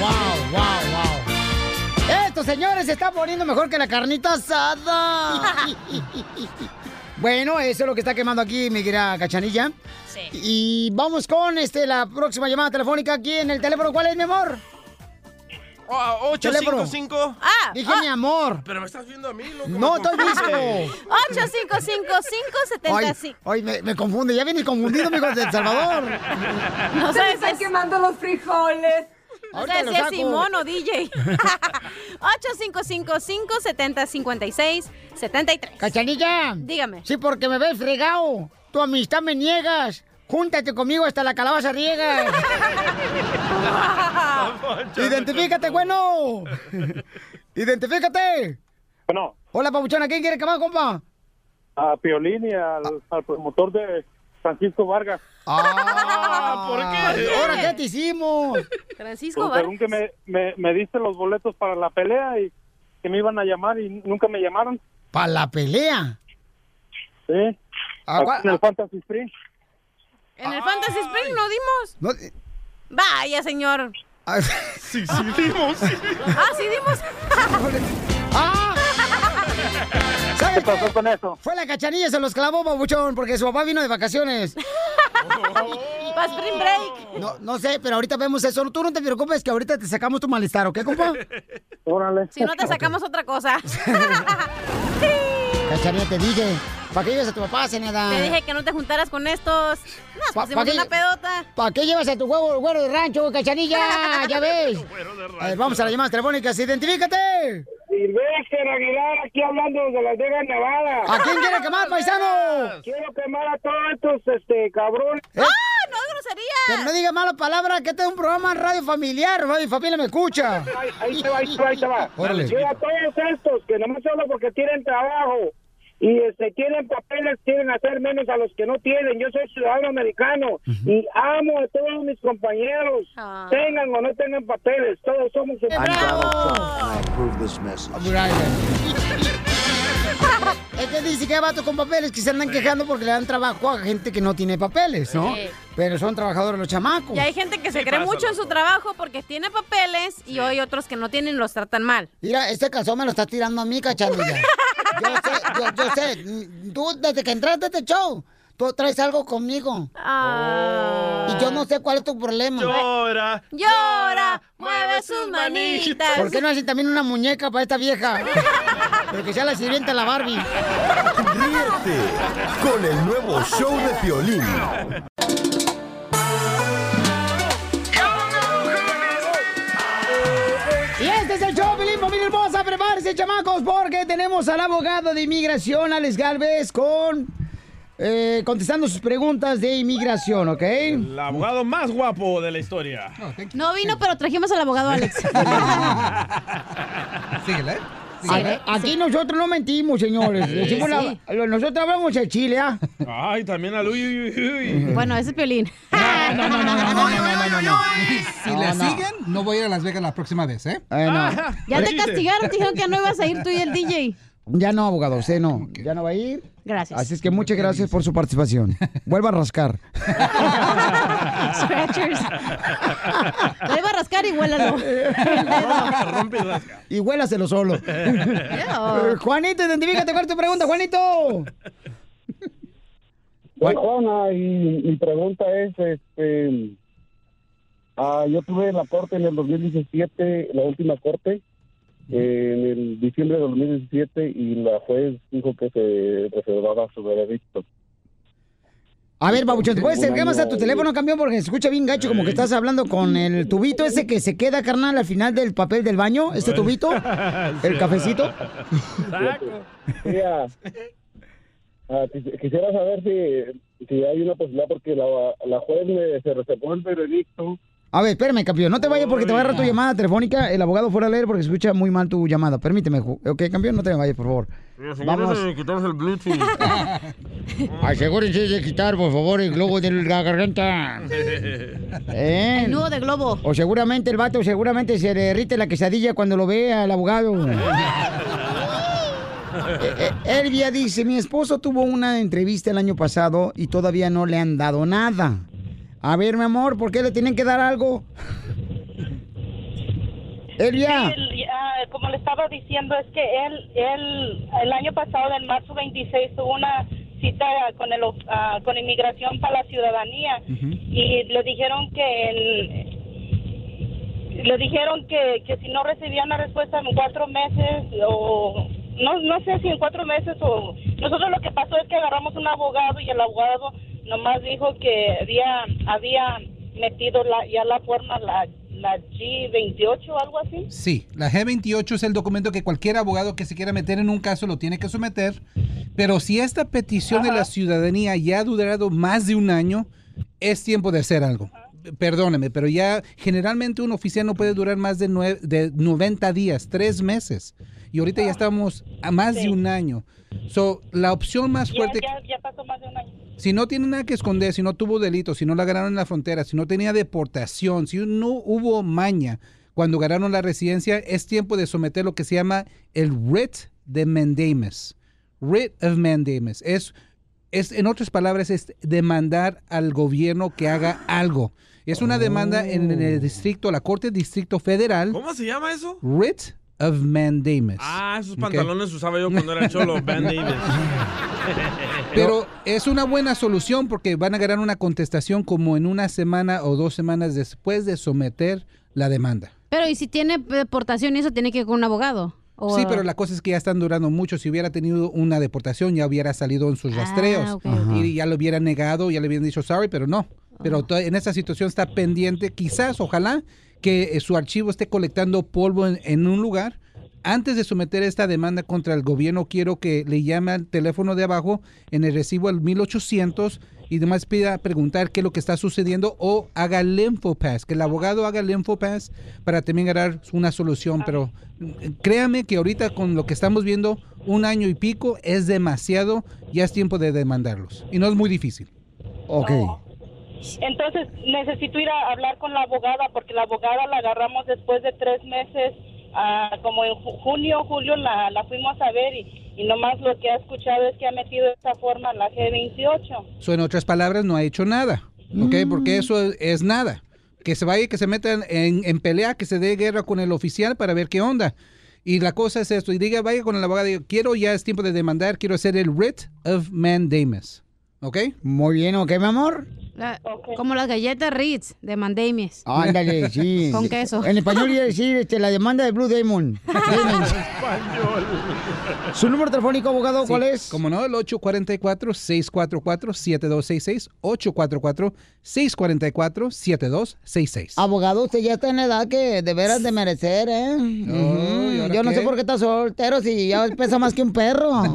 Wow, wow, wow. Esto, señores, se está poniendo mejor que la carnita asada. (laughs) bueno, eso es lo que está quemando aquí mi querida Cachanilla. Sí. Y vamos con este la próxima llamada telefónica aquí en el teléfono. ¿Cuál es, mi amor? Oh, Teléfono. 855. Ah, Dije ah, mi amor. Pero me estás viendo a mí, loco. No, estoy confunde. visto. 8555 Ay, ay, me, me confunde. Ya vienes confundido, mi hijo de El Salvador. No Se sé me están quemando los frijoles. No Ahorita sé lo si es saco. Simón o DJ. 8555-7056-73. (laughs) Cachanilla. Dígame. Sí, porque me ves fregado. Tu amistad me niegas. Júntate conmigo hasta la calabaza riega. (laughs) Identifícate, bueno. (laughs) Identifícate. Bueno, Hola, papuchona. ¿Quién quiere que más, compa? a Piolín y al, al promotor de Francisco Vargas. Ah, (laughs) ¿por qué? ¿Ahora qué te hicimos? Francisco Pues, Vargas. según que me, me, me diste los boletos para la pelea y que me iban a llamar y nunca me llamaron. Para la pelea. Sí. Ah, en el Fantasy Spring. En el Fantasy Spring no dimos. No, eh, Vaya, señor. ah, Sí, sí, dimos. Ah, sí dimos. (laughs) ¡Ah! ¿Qué ¿Sabes pasó con eso? Fue la cachanilla, se los clavó, babuchón, porque su papá vino de vacaciones. (laughs) Para Spring Break. No, no sé, pero ahorita vemos eso. Tú no te preocupes que ahorita te sacamos tu malestar, ¿ok, compa? Órale. Si no te sacamos otra cosa. (laughs) Cachanilla, te dije. ¿Para qué llevas a tu papá, Zeneda? Te dije que no te juntaras con estos. Nos Pa- pusimos pa' qué- una pedota. ¿Para qué llevas a tu huevo, güero de rancho, cachanilla? Ya ves. (laughs) A ver, vamos a las llamadas telefónicas. ¡Identifícate! Silvestre Aguilar, aquí hablando de Las Vegas, Nevada. ¿A quién quiere quemar, paisano? Quiero quemar a todos estos este, cabrones. ¿Eh? ¡Ah, no grosería! Pero no diga malas palabras, que este es un programa radio familiar. Radio Familia me escucha. Ahí, ahí te va, ahí te va, ahí te va. Órale. Yo a todos estos que nomás solo porque tienen trabajo y este, tienen papeles, quieren hacer menos a los que no tienen. Yo soy ciudadano americano y amo a todos mis compañeros, Ah. tengan o no tengan papeles, todos somos (laughs) Es que dice que hay vatos con papeles que se andan quejando porque le dan trabajo a gente que no tiene papeles, ¿no? Sí. Pero son trabajadores los chamacos. Y hay gente que se Sí cree pasa, mucho en su trabajo porque tiene papeles y hoy otros que no tienen los tratan mal. Mira, este calzón me lo está tirando a mí, cachanilla. (laughs) Yo sé, yo, yo sé. Tú, desde que entraste a este show, tú traes algo conmigo. Y yo no sé cuál es tu problema. Llora, llora, mueve sus manitas. ¿Por qué no hacen también una muñeca para esta vieja? (laughs) Pero que sea la sirvienta la Barbie. Ríete con el nuevo show de Piolín. Y este es el show, Pelín, familia hermosa. Prepárense, chamacos, porque tenemos al abogado de inmigración, Alex Galvez, con... eh, contestando sus preguntas de inmigración, ¿ok? El abogado más guapo de la historia. No vino, pero trajimos al abogado Alex. Síguele. A- Aquí nosotros no mentimos, señores. Sí. Decimos la- nosotros hablamos el chile, ¿ah? Ay, también al uy, uy, uy, uy. Bueno, ese es Piolín. No, no, no, no, no, no, no, no, no. Si No, le no. siguen, no voy a ir a Las Vegas la próxima vez, ¿eh? Eh, no. Ya te castigaron, te dijeron que no ibas a ir tú y el DJ. Ya no, abogado, usted no. Ya no va a ir. Gracias. Así es que muchas gracias por su participación. Vuelva a rascar. Scratchers. Iba (laughs) a rascar y huélalo. (laughs) Rompe y huélaselo solo. Eh, Juanito, identifícate, ¿cuál es tu pregunta, Juanito? Juana y mi pregunta es, este, ah, yo tuve la corte en el 2017, la última corte, en el diciembre de 2017 y la juez dijo que se reservaba su veredicto. A ver, Babuchón, ¿te puedes acercar más a tu teléfono, campeón? Porque se escucha bien gacho, como que estás hablando con el tubito ese que se queda, carnal, al final del papel del baño. ¿Este tubito? (laughs) ¿El cafecito? Quisiera saber si, si hay una posibilidad porque la, la juez me, se reservó el veredicto. A ver, espérame, campeón. No te vayas porque te va a agarrar tu llamada telefónica. El abogado fuera a leer porque se escucha muy mal tu llamada. Permíteme, ok, campeón, no te vayas, por favor. Vamos. Quitamos el Bluetooth. (laughs) Asegúrense de quitar, por favor, el globo de la garganta. (laughs) ¿Eh? El nudo de globo. O seguramente el vato, seguramente se le derrite la quesadilla cuando lo vea al abogado. (laughs) Eh, eh, Elvia dice, mi esposo tuvo una entrevista el año pasado y todavía no le han dado nada. A ver, mi amor, ¿por qué le tienen que dar algo? Sí, el- ah, como le estaba diciendo, es que él, él el año pasado, en marzo 26, tuvo una cita con el, ah, con inmigración para la ciudadanía. Y le dijeron que en- le dijeron que, que si no recibía una respuesta en cuatro meses o no no sé si en cuatro meses o nosotros lo que pasó es que agarramos un abogado y el abogado nomás dijo que había había metido la, ya la forma la la G28 o algo así Sí, la G28 es el documento que cualquier abogado que se quiera meter en un caso lo tiene que someter. Pero si esta petición de la ciudadanía ya ha durado más de un año, es tiempo de hacer algo. Perdóneme, pero ya generalmente un oficial no puede durar más de, de 90 días, tres meses. Y ahorita ya estamos a más de un año. So, la opción más fuerte... ya, ya pasó más de un año Si no tiene nada que esconder, si no tuvo delito, si no la agarraron en la frontera, si no tenía deportación, si no hubo maña cuando ganaron la residencia, es tiempo de someter lo que se llama el writ de mandamus. Writ of mandamus. Es, es, en otras palabras, es demandar al gobierno que haga algo. Es una demanda en el distrito, la Corte Distrito Federal. ¿Cómo se llama eso? Writ of mandamus. Ah, esos pantalones usaba yo cuando era cholo. (laughs) (laughs) Pero es una buena solución porque van a ganar una contestación como en una semana o dos semanas después de someter la demanda. Pero, ¿y si tiene deportación y eso tiene que ir con un abogado? O- Sí, pero la cosa es que ya están durando mucho. Si hubiera tenido una deportación, ya hubiera salido en sus rastreos. ok, ok. Y ya lo hubieran negado, ya le hubieran dicho sorry, pero no. Pero to- en esta situación está pendiente, quizás, ojalá, que eh, su archivo esté colectando polvo en, en un lugar. Antes de someter esta demanda contra el gobierno, quiero que le llame al teléfono de abajo en el recibo al 1800 y demás pida preguntar qué es lo que está sucediendo o haga el InfoPass, que el abogado haga el InfoPass para también ganar una solución. Pero eh, créame que ahorita con lo que estamos viendo, un año y pico es demasiado, ya es tiempo de demandarlos. Y no es muy difícil. Ok. Entonces necesito ir a hablar con la abogada porque la abogada la agarramos después de tres meses, ah, como en ju- junio, julio la, la fuimos a ver y, y nomás lo que ha escuchado es que ha metido esta forma la G28. So, en otras palabras, no ha hecho nada. ¿Ok? Porque eso es, es nada. Que se vaya, que se metan en, en pelea, que se dé guerra con el oficial para ver qué onda. Y la cosa es esto. Y diga, vaya con el abogado. diga, quiero, ya es tiempo de demandar. Quiero hacer el writ of mandamus. ¿Ok? Muy bien, ¿ok, mi amor? La- Como las galletas Ritz de Mandamies. Ándale, (laughs) sí. Con queso. En español iba a decir este, la demanda de Blue Demon. (laughs) Demon. ¿Su número telefónico, abogado, cuál es? Como no, el 844-644-7266. 844-644-7266. Abogado, usted ya está en la edad que de veras de merecer, ¿eh? Ujú. ¿y ahora Yo no qué? sé por qué está soltero si ya pesa más que un perro. (laughs)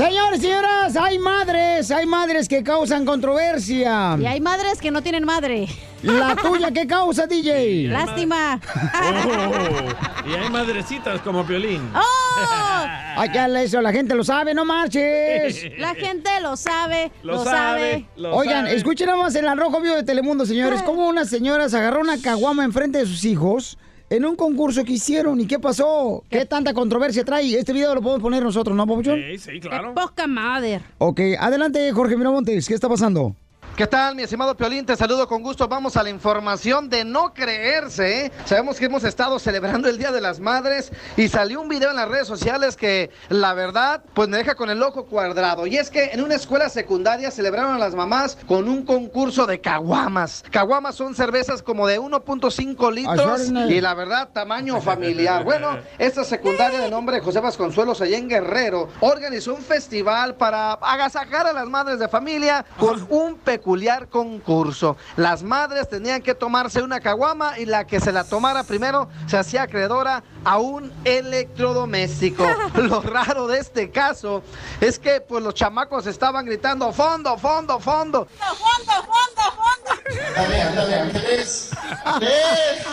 Señores, señoras, hay madres, hay madres que causan controversia. Y hay madres que no tienen madre. La tuya, ¿qué causa, DJ? (laughs) Lástima. Oh, y hay madrecitas como Piolín. ¡Oh! Hay que darle eso, la gente lo sabe, no marches. La gente lo sabe, lo, Lo sabe. Oigan, escuchen nada más en el Rojo Vivo de Telemundo, señores, cómo una señora se agarró una caguama enfrente de sus hijos en un concurso que hicieron. ¿Y qué pasó? ¿Qué tanta controversia trae? Este video lo podemos poner nosotros, ¿no, Papuchón? Sí, sí, claro. Qué poca madre. Ok, adelante, Jorge Miramontes, ¿qué está pasando? ¿Qué tal, mi estimado Piolín? Te saludo con gusto. Vamos a la información de no creerse. ¿eh? Sabemos que hemos estado celebrando el Día de las Madres y salió un video en las redes sociales que, la verdad, pues me deja con el ojo cuadrado. Y es que en una escuela secundaria celebraron a las mamás con un concurso de caguamas. Caguamas son cervezas como de 1.5 litros y la verdad, tamaño familiar. Bueno, esta secundaria de nombre José Vasconcelos allá en Guerrero organizó un festival para agasajar a las madres de familia con un peculiar concurso. Las madres tenían que tomarse una caguama y la que se la tomara primero se hacía acreedora a un electrodoméstico. (laughs) Lo raro de este caso es que pues los chamacos estaban gritando fondo, fondo, fondo. ¡Fondo, fondo, fondo! Dale, ándale, Ángeles. Tres,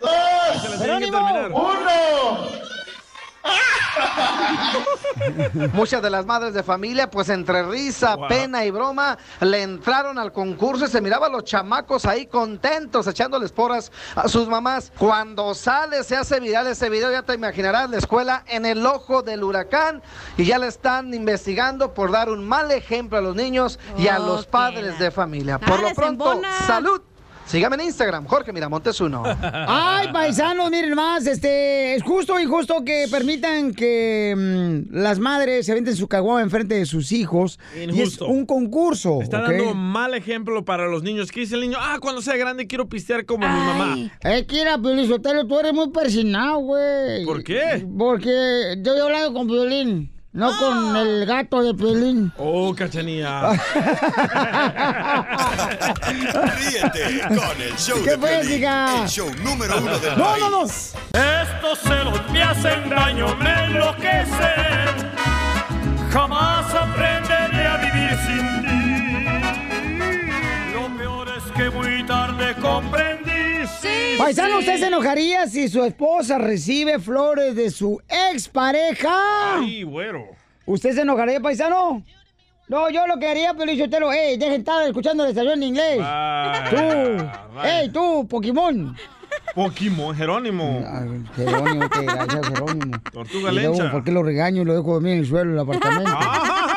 dos, uno. Muchas de las madres de familia, pues entre risa, Wow. pena y broma, le entraron al concurso y se miraba a los chamacos ahí contentos, echándoles porras a sus mamás. Cuando sale, se hace viral ese video, ya te imaginarás, la escuela en el ojo del huracán y ya le están investigando por dar un mal ejemplo a los niños y a los Ok. padres de familia. Por Ah, lo les pronto, salud. Sígame en Instagram, Jorge Miramontes uno. (laughs) Ay, paisanos, miren más, este, es justo o injusto que permitan que mm, las madres se aventen su caguama enfrente de sus hijos. Y es Injusto. un concurso. Está ¿ok? dando mal ejemplo para los niños. ¿Qué dice el niño? Ah, cuando sea grande quiero pistear como mi mamá. Es que era Piolizotelo, tú eres muy persinado, güey. ¿Por qué? Porque yo he hablado con Piolín, no con el gato de Piolín. Oh, cachanía. (laughs) Ríete con el show ¿Qué de hija? el show número uno del No, país. no, no. Estos celos me hacen daño, me enloquecen. Jamás aprenderé a vivir sin ti. Lo peor es que muy tarde comprendí. Sí, Paisano, sí. ¿usted se enojaría si su esposa recibe flores de su expareja? Ay, güero. ¿Usted se enojaría, paisano? No, yo lo que haría, Piolichotelo, ey, dejen de estar escuchando la estación en inglés. Ah, tú, vaya. ey, tú, Pokémon. Pokémon, Jerónimo. Jerónimo, qué gracias, Jerónimo. Tortuga Y luego. ¿por qué lo regaño y lo dejo dormir en el suelo del apartamento? (laughs)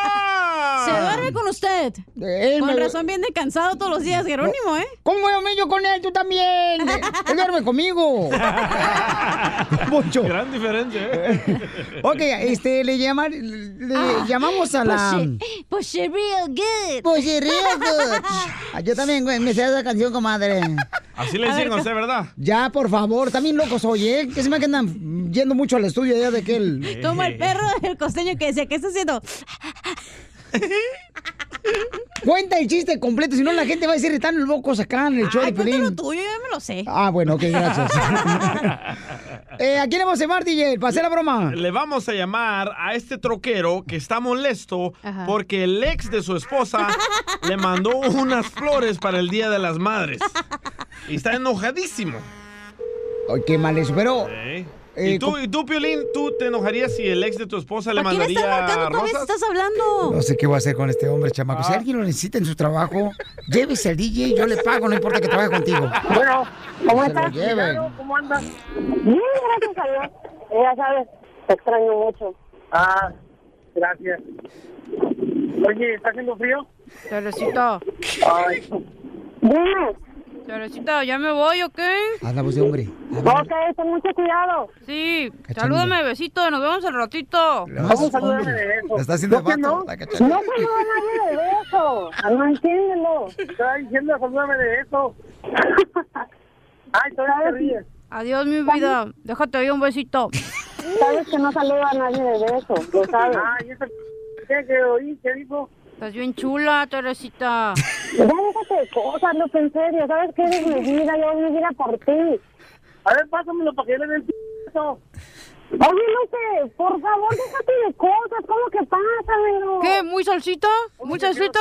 Se duerme con usted. Él Con me- razón viene cansado todos los días, Jerónimo, ¿eh? ¿Cómo dormir yo con él? Tú también. Él duerme conmigo. (laughs) Mucho. Gran diferencia, ¿eh? (laughs) Ok, este, le, llama- le Ah, llamamos a la... Push it, it real good. Push it real good. (laughs) Ah, Yo también, güey, me sé esa canción, comadre. Así le dicen a usted, ¿verdad? Ya, por favor, también locos soy, ¿eh? Que se me andan yendo mucho al estudio ya de aquel... Como el perro del costeño que decía, ¿qué está haciendo? Cuenta el chiste completo, si no la gente va a decir, están locos acá en el show de Ay, cuéntalo Pelín. tuyo, ya me lo sé. Ah, bueno, ok, gracias. (laughs) eh, ¿A quién le vamos a llamar, DJ? Para hacer la broma. Le vamos a llamar a este troquero que está molesto Ajá. porque el ex de su esposa (laughs) le mandó unas flores para el Día de las Madres. Y está enojadísimo. Ay, qué mal eso, pero... ¿Eh? Eh, ¿Y, tú, ¿Y tú, Piolín, tú te enojarías si el ex de tu esposa le ¿A quién estás marcando mandaría rosas? ¿Estás hablando? No sé qué voy a hacer con este hombre, chamaco. Ah. Si alguien lo necesita en su trabajo, llévese al DJ, yo le pago, no importa que trabaje contigo. Bueno, ¿cómo Se estás? ¿Cómo andas? Bien, gracias a Dios. Ya sabes, te extraño mucho. Ah, gracias. Oye, ¿está haciendo frío? Cerecito. Dime. Teresita, ¿ya me voy o qué? Haz la voz de hombre. Ok, ten mucho cuidado. Sí, Cachanilla. salúdame, besito, nos vemos al ratito. ¿Cómo salúdame de eso? Le está haciendo ¿Yo qué vato, no? la No saluda a nadie de eso. Ah, No entiéndelo. Estaba diciendo, salúdame de eso. (laughs) Ay, todavía te ríes. Adiós, mi vida. Déjate ahí un besito. Sabes que no saluda a nadie de eso, lo sabes. Ay, eso ¿qué, qué oí? ¿Qué dijo? Estás bien chula, Teresita. Ya déjate de cosas, Lupe, en serio. Sabes que eres mi vida, yo doy mi vida por ti. A ver, pásamelo para que le den eso. Oye, por favor, déjate de cosas. ¿Cómo que pásamelo? ¿Qué? ¿Muy salsita? ¿Muy salsita?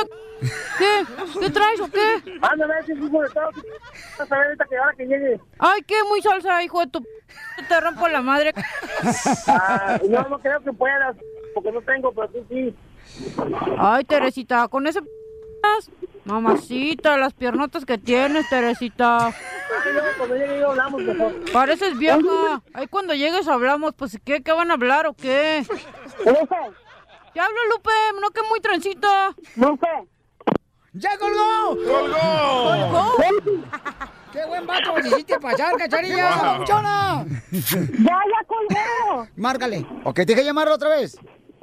¿Qué? ¿Qué traes o qué? Ándale, ese hijo de todo. A ver ahorita que ahora que llegue. Ay, ¿qué? Muy salsa, hijo de tu... Te rompo la madre. Ah, yo no creo que puedas, porque no tengo, pero tú sí. Ay, Teresita, con ese... p- Mamacita, las piernotas que tienes, Teresita. Pareces vieja. Ahí cuando llegues hablamos, pues ¿qué? ¿Qué van a hablar o qué? Lupe. Ya hablo, Lupe, no que muy trencita. Lupe. ¡Ya colgó! ¡Colgó! ¡Qué buen vato me hiciste pasar, cacharilla! Wow. Ya, ya colgó. Márcale. ¿O que te deje llamarlo otra vez?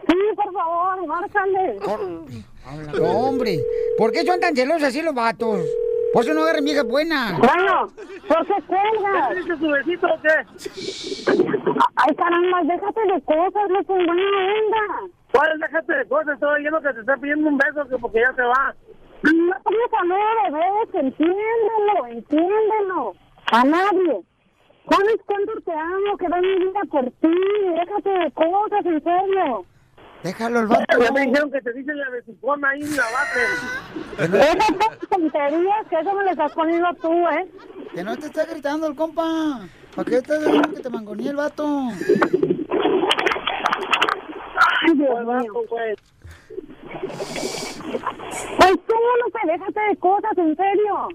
Sí, por favor, márcale. No, hombre. ¿Por qué son tan celosos así los vatos? Por eso no agarren viejas buenas. Bueno, ¿por qué cuelgas? ¿Dice su besito o qué? Ay, caramba, déjate de cosas, Lupe, buena onda. ¿Cuál? Déjate de cosas, estoy oyendo que te está pidiendo un beso que porque ya se va. No pongas a de beso, entiéndelo, entiéndelo. A nadie. ¿Sabes cuánto te amo? Que doy mi vida por ti. Déjate de cosas, en serio. Déjalo el vato. Ya me dijeron que te dicen la besicona ahí en la base. Esas tonterías que eso me lo estás poniendo tú, ¿eh? Que no te está gritando el compa. ¿Para qué estás diciendo que te mangonía el vato? Ay, Dios mío. Pues tú, Lupe, déjate de cosas, en serio.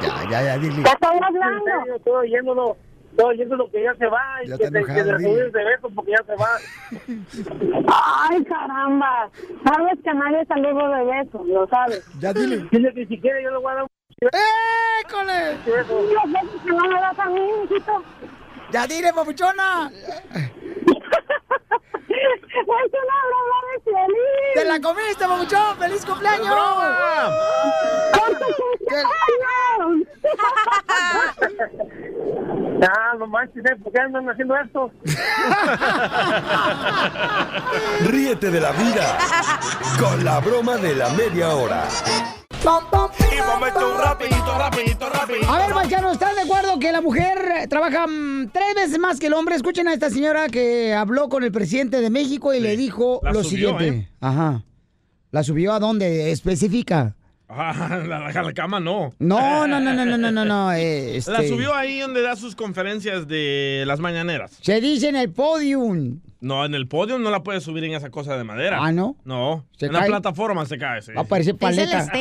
Ya, ya, ya, dile. Ya estoy hablando. En serio, estoy oyéndolo. Estoy oyendo que ya se va y Ya que está te, que le dile. subes de beso porque ya se va. Ay, caramba. Sabes que nadie saludo de beso, lo sabes. Ya dile. Dile que si quiere yo le voy a dar un ¡École! beso. Los besos que no me das a mí, hijito. Ya dile, papuchona. Es una broma de feliz. ¡Te la comiste, papuchón! ¡Feliz cumpleaños! ¿Cuánto cumpleaños? (laughs) Ah, no manches, ¿eh? ¿por qué andan haciendo esto? (laughs) Ríete de la vida con la broma de la media hora. Y momento rapidito, rapidito, rapidito. A ver, Paisanos, ¿están de acuerdo que la mujer trabaja mm, tres veces más que el hombre? Escuchen a esta señora que habló con el presidente de México y le dijo La lo subió, siguiente. ¿eh? Ajá. ¿La subió a dónde? Especifica. Ah, (laughs) la, la- la cama no. No, no, no, no, no, no, no, no. (laughs) eh, La este, subió ahí donde da sus conferencias de las mañaneras. Se dice en el podium. No, en el podio no la puedes subir en esa cosa de madera. Ah, ¿no? No. ¿Se en la plataforma se cae, sí. Va a parecer paleta. (laughs)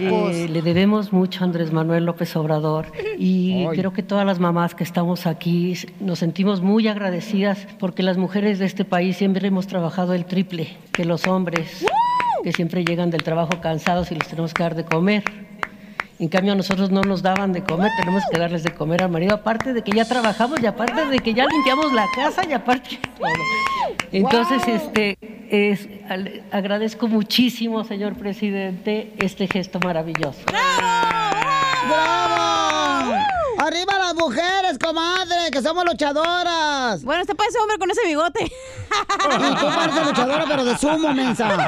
Eh, le debemos mucho a Andrés Manuel López Obrador y Ay. creo que todas las mamás que estamos aquí nos sentimos muy agradecidas porque las mujeres de este país siempre hemos trabajado el triple que los hombres, que siempre llegan del trabajo cansados y les tenemos que dar de comer. En cambio a nosotros no nos daban de comer, tenemos que darles de comer al marido, aparte de que ya trabajamos y aparte de que ya limpiamos la casa y aparte (laughs) todo. Entonces, este, es, al- agradezco muchísimo, señor presidente, este gesto maravilloso. ¡Bravo! ¡Arriba las mujeres, comadre! ¡Que somos luchadoras! Bueno, este parece hombre con ese bigote. (laughs) Y tú pareces luchadora, pero de sumo, mensa.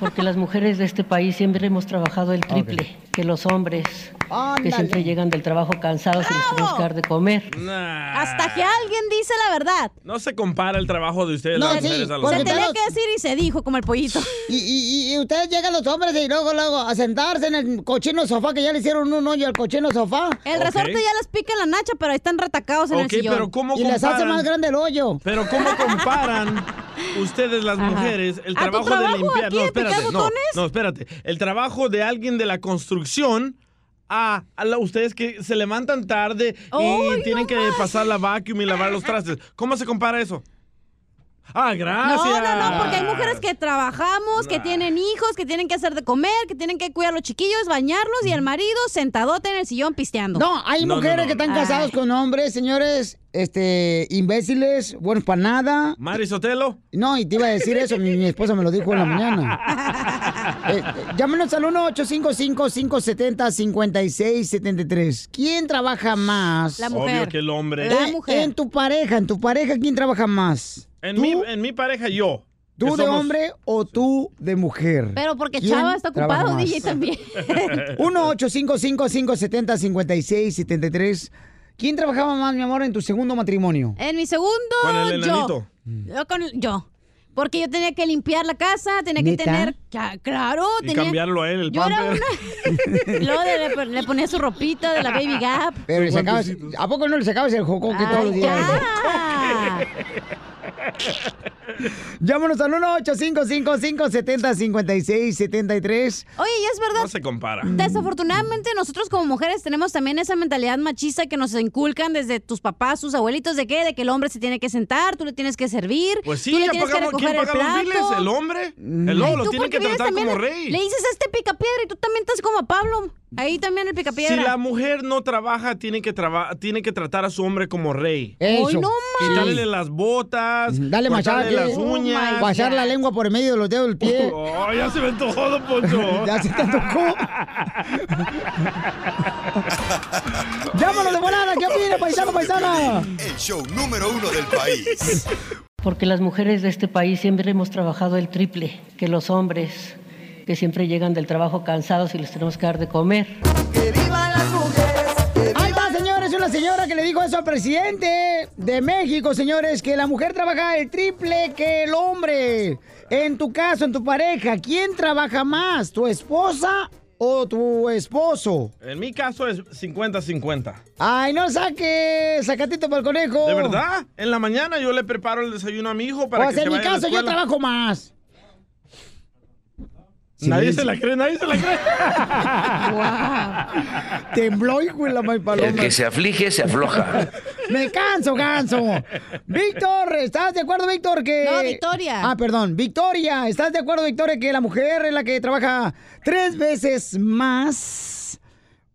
Porque las mujeres de este país siempre hemos trabajado el triple que los hombres, que siempre llegan del trabajo cansados y les tenemos que dar de comer. Nah. Hasta que alguien dice la verdad. No se compara el trabajo de ustedes, No, las sí, mujeres, a los porque Se hombres. tenía que decir y se dijo como el pollito. Y, y, y ustedes llegan los hombres y luego, luego a sentarse en el cochino sofá, que ya le hicieron un hoyo al cochino sofá. El resorte ya les pica en la nacha, pero ahí están retacados en el Ok, sillón. pero ¿cómo Y les hace comparan? más grande el hoyo. Pero ¿cómo comparan ustedes las mujeres el ¿A tu trabajo, trabajo de limpiar? aquí No, de espérate, no, espérate. El trabajo de alguien de la construcción a, a la- ustedes que se levantan tarde y ¡Ay, tienen no que pasar la vacuum y lavar los trastes. ¿Cómo se compara eso? Ah, gracias. No, no, no, porque hay mujeres que trabajamos, que tienen hijos, que tienen que hacer de comer, que tienen que cuidar a los chiquillos, bañarlos y el marido sentadote en el sillón pisteando. No, hay mujeres que están casadas con hombres, señores, este, imbéciles, buenos para nada. Mari Sotelo. No, y te iba a decir eso, mi, mi esposa me lo dijo en la mañana. Eh, (laughs) eh, llámenos al 1-855-570-5673. ¿Quién trabaja más? Obvio que el hombre. En- En tu pareja, en tu pareja, ¿quién trabaja más? En mi, en mi pareja, yo. ¿Tú de somos- hombre o tú de mujer? Pero porque ¿Quién Chava está ocupado? DJ también. (laughs) (laughs) 1-855-570-5673. ¿Quién trabajaba más, mi amor, en tu segundo matrimonio? En mi segundo, Con el yo. Yo con yo. Porque yo tenía que limpiar la casa, tenía que tener... Ya, claro, Y tenía... cambiarlo a él, el Yo era una... (laughs) Luego le, le ponía su ropita de la Baby Gap. Pero le sacabas, ¿A poco no le sacabas el jocoque todos los días? Llámanos al 1-855-570-5673. Oye, y es verdad. No se compara. Desafortunadamente nosotros como mujeres tenemos también esa mentalidad machista que nos inculcan desde tus papás, tus abuelitos, de que de que el hombre se tiene que sentar, tú le tienes que servir, Pues sí, tú le tienes que pagamos. ¿Quién recoger el paga los biles? ¿El hombre? El lobo lo tú tiene que tratar como rey. Le dices a este picapiedra y tú también estás como a Pablo. Ahí también el Si picapiedra. la mujer no trabaja, tiene que, traba- tiene que tratar a su hombre como rey. Eso. Ay, no Quitarle las botas, Dale cortarle masaje. las uñas. pasar la lengua por el medio de los dedos del pie. (laughs) Oh, ya se me antojó, don Poncho. (laughs) ya se te tocó. (laughs) Llámanos de volada, ¿qué opina, paisano, paisana? El show número uno del país. Porque las mujeres de este país siempre hemos trabajado el triple que los hombres, que siempre llegan del trabajo cansados y les tenemos que dar de comer. Señora que le dijo eso al presidente de México, señores, que la mujer trabaja el triple que el hombre. En tu caso, en tu pareja, ¿quién trabaja más? ¿Tu esposa o tu esposo? En mi caso es 50-50. Ay, no saques sacatito para el conejo. ¿De verdad? En la mañana yo le preparo el desayuno a mi hijo para Pues que se mi vaya a la caso yo trabajo más. Nadie Sí. se la cree, nadie se la cree. (laughs) Tembló, hijo de la mal paloma. El que se aflige, se afloja. Me canso, ganso. Víctor, ¿estás de acuerdo, Víctor? Que... No, Victoria. Ah, perdón. Victoria, ¿estás de acuerdo, Victoria, que la mujer es la que trabaja tres veces más?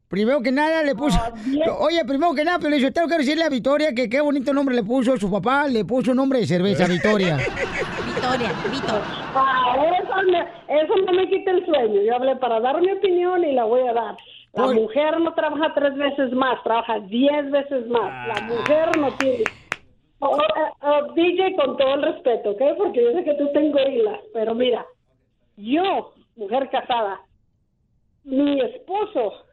Primero que nada le puso... (laughs) Oye, primero que nada, pero yo tengo que decirle a Victoria que qué bonito nombre le puso su papá. Le puso un nombre de cerveza, Victoria. (laughs) Victoria, Víctor. Ah, eso, me, eso no me quita el sueño. Yo hablé para dar mi opinión y la voy a dar. La Por- mujer no trabaja tres veces más, trabaja diez veces más. La mujer no tiene... Oh, DJ, con todo el respeto, ¿ok? Porque yo sé que tú tengo hilas, pero mira, yo, mujer casada, mi esposo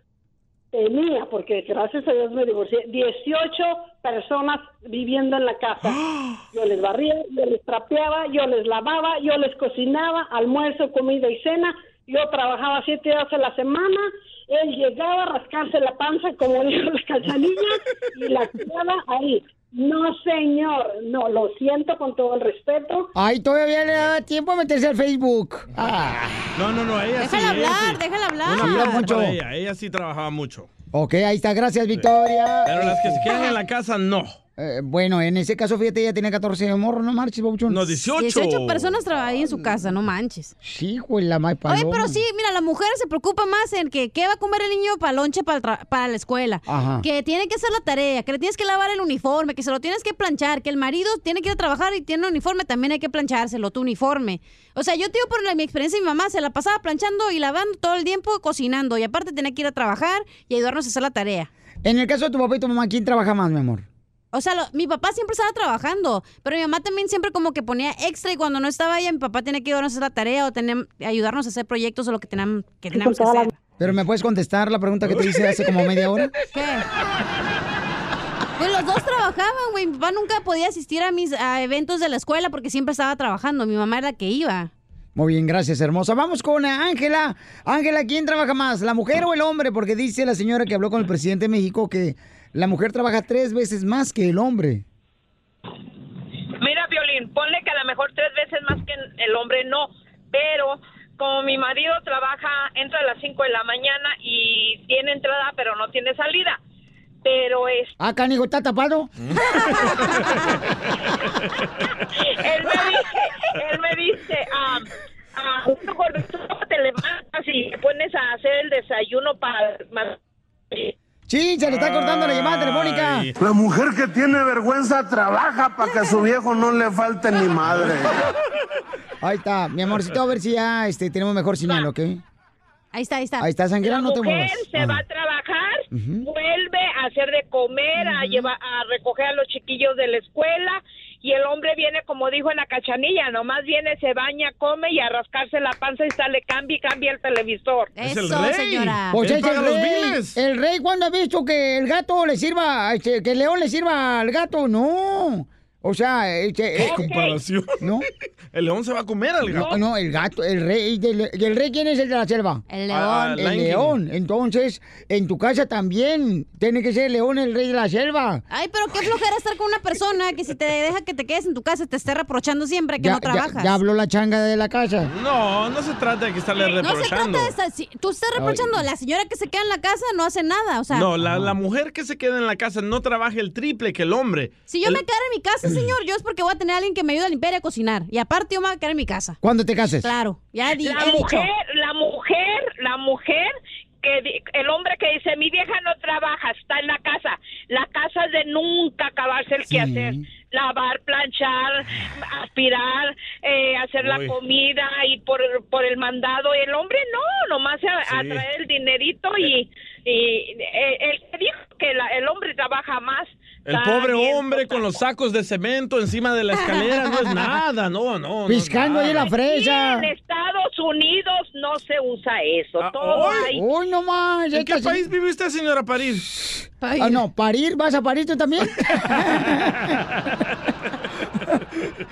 tenía, porque gracias a Dios me divorcié, 18 personas viviendo en la casa. (gasps) Yo les barría, yo les trapeaba, yo les lavaba, yo les cocinaba, almuerzo, comida y cena. Yo trabajaba siete días a la semana. Él llegaba a rascarse la panza, como dijo la cachanilla, y la quedaba ahí. No, señor, no, lo siento con todo el respeto. Ay, todavía le da tiempo a meterse al Facebook. Ah. No, no, no, ella sí. Déjala ella hablar, sí. déjala hablar. Un Sí, aplauso Poncho. para ella. Ella sí trabajaba mucho. Ok, ahí está. Gracias, Victoria. Pero las que se quedan en la casa, no. Eh, bueno, en ese caso, fíjate, ella tiene 14 de morro, no marches, babuchón. No, 18. 18 personas trabajan ahí en su casa, no manches. Sí, güey, la más paloma. Oye, pero sí, mira, la mujer se preocupa más en que qué va a comer el niño para lonche para, para la escuela. Ajá. Que tiene que hacer la tarea, que le tienes que lavar el uniforme, que se lo tienes que planchar, que el marido tiene que ir a trabajar y tiene un uniforme, también hay que planchárselo, tu uniforme. O sea, yo, tío, por la- mi experiencia, mi mamá se la pasaba planchando y lavando todo el tiempo, cocinando. Y aparte tenía que ir a trabajar y ayudarnos a hacer la tarea. En el caso de tu papá y tu mamá, ¿quién trabaja más, mi amor? O sea, lo- mi papá siempre estaba trabajando, pero mi mamá también siempre como que ponía extra y cuando no estaba ella, mi papá tenía que ayudarnos a hacer la tarea o tener- ayudarnos a hacer proyectos o lo que teníamos que, teníamos que hacer. Pero me puedes contestar la pregunta que te hice hace como media hora. (laughs) ¿Qué? Pues los dos trabajaban, güey. Mi papá nunca podía asistir a mis a eventos de la escuela porque siempre estaba trabajando. Mi mamá era la que iba. Muy bien, gracias, hermosa. Vamos con Ángela. Ángela, ¿quién trabaja más, la mujer o el hombre? Porque dice la señora que habló con el presidente de México que la mujer trabaja tres veces más que el hombre. Mira, Violín, ponle que a lo mejor tres veces más que el hombre no, pero como mi marido trabaja, entra a las 5 de la mañana y tiene entrada, pero no tiene salida. pero es, Ah, canijo, ¿está tapado? (laughs) él me dice, él me dice, ah, ah, te levantas y te pones a hacer el desayuno para... Sí, se le está cortando la llamada telefónica. La mujer que tiene vergüenza trabaja para que a su viejo no le falte ni madre. (laughs) Ahí está, mi amorcito, a ver si ya este, tenemos mejor señal, ¿ok? Ahí está, ahí está. Ahí está, Sanguera, no te mujer muevas. se Ajá. va a trabajar, vuelve a hacer de comer, a llevar, a recoger a los chiquillos de la escuela y el hombre viene como dijo en la cachanilla, nomás viene, se baña, come y a rascarse la panza y sale, cambia y cambia el televisor. Pues es el rey. El rey, ¿cuándo ha visto que el gato le sirva, este, que el león le sirva al gato? No. O sea, este, eh, comparación? ¿No? (laughs) El león se va a comer al gato. No, no, el gato, el rey. del- ¿Y el rey quién es el de la selva? El Ah, el Lion King. león. Entonces, en tu casa también tiene que ser el león el rey de la selva. Ay, pero qué flojera estar con una persona que si te deja que te quedes en tu casa te esté reprochando siempre que Ya, no trabajas. ya- ya habló la changa de la casa. No, no se trata de que estarle no se reprochando. trata de estar, si- tú estás reprochando, la señora que se queda en la casa no hace nada, o sea, No, la, la mujer que se queda en la casa no trabaja el triple que el hombre. si yo El- me quedara en mi casa, señor, yo es porque voy a tener a alguien que me ayude a limpiar y a cocinar, y aparte yo me voy a quedar en mi casa. ¿Cuándo te cases? Claro, ya di, La he dicho. mujer, la mujer, la mujer que di- el hombre que dice mi vieja no trabaja, está en la casa. La casa es de nunca acabarse el quehacer. Lavar, planchar, aspirar, eh, hacer Uy. la comida y por, por el mandado. Y el hombre no, nomás a, a Sí. traer el dinerito y, y eh, el que dijo que la- el hombre trabaja más. El pobre hombre con los sacos de cemento encima de la escalera no es nada, no, no. Piscando ahí la fresa. En Estados Unidos no se usa eso. Todo hoy. hay- Uy, no más. ¿En qué país vive usted, señora París? Ah, no, parir, ¿vas a parir tú también? (laughs)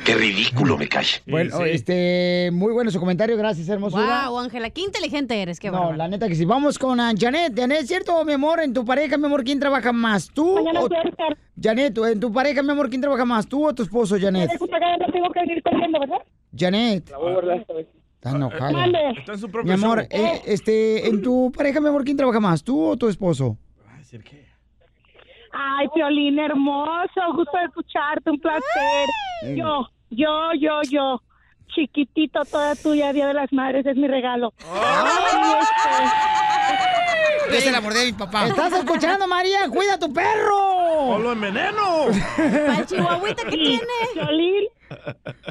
Qué ridículo me cae. bueno, este, muy bueno su comentario, gracias, hermosura. Wow, Ángela, qué inteligente eres, qué No, bárbaro. la neta que sí. Vamos con ah, Janet. Janet, ¿cierto, mi amor? En tu pareja, mi amor, ¿quién trabaja más? ¿Tú o... Janet, en tu pareja, mi amor, ¿quién trabaja más? ¿Tú o tu esposo, Janet? tengo que venir corriendo, ¿verdad? Janet. Está enojada. Mande. Está en su Mi propio amor, show. eh, este, en tu pareja, mi amor, ¿quién trabaja más? ¿Tú o tu esposo? Ay, Piolín, hermoso, gusto de escucharte, un placer. Ay. Yo, yo, yo, yo, chiquitito, toda tuya, Día de las Madres, es mi regalo. Sí, Es el amor de mi papá. ¿Estás escuchando, María? ¡Cuida a tu perro! ¡O lo enveneno! ¿Al chihuahuita que Sí, Piolín,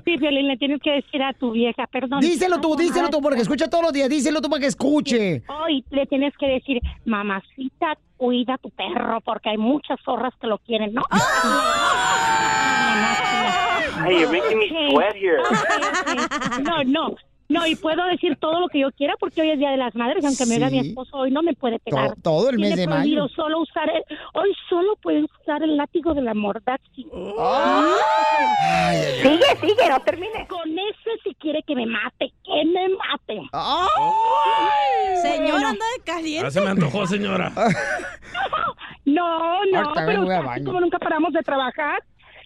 sí, Piolín, le tienes que decir a tu vieja, perdón. Díselo tú, díselo tú, porque escucha todos los días. Díselo tú para que escuche. Hoy le tienes que decir, mamacita, cuida a tu perro, porque hay muchas zorras que lo quieren, ¿no? (laughs) Hey, you're making me sweat here. No, no. No, y puedo decir todo lo que yo quiera porque hoy es Día de las Madres, aunque me Sí. mi esposo hoy no me puede pegar. To- todo el mes de mayo. solo usar el, hoy solo puede usar el látigo de la mordaz. sí. Sigue, sigue, no termine. Con ese si quiere que me mate, que me mate. Señora, Bueno. anda de caliente. Ah, se me antojó, señora. (laughs) No, no, Ahorita pero así como nunca paramos de trabajar,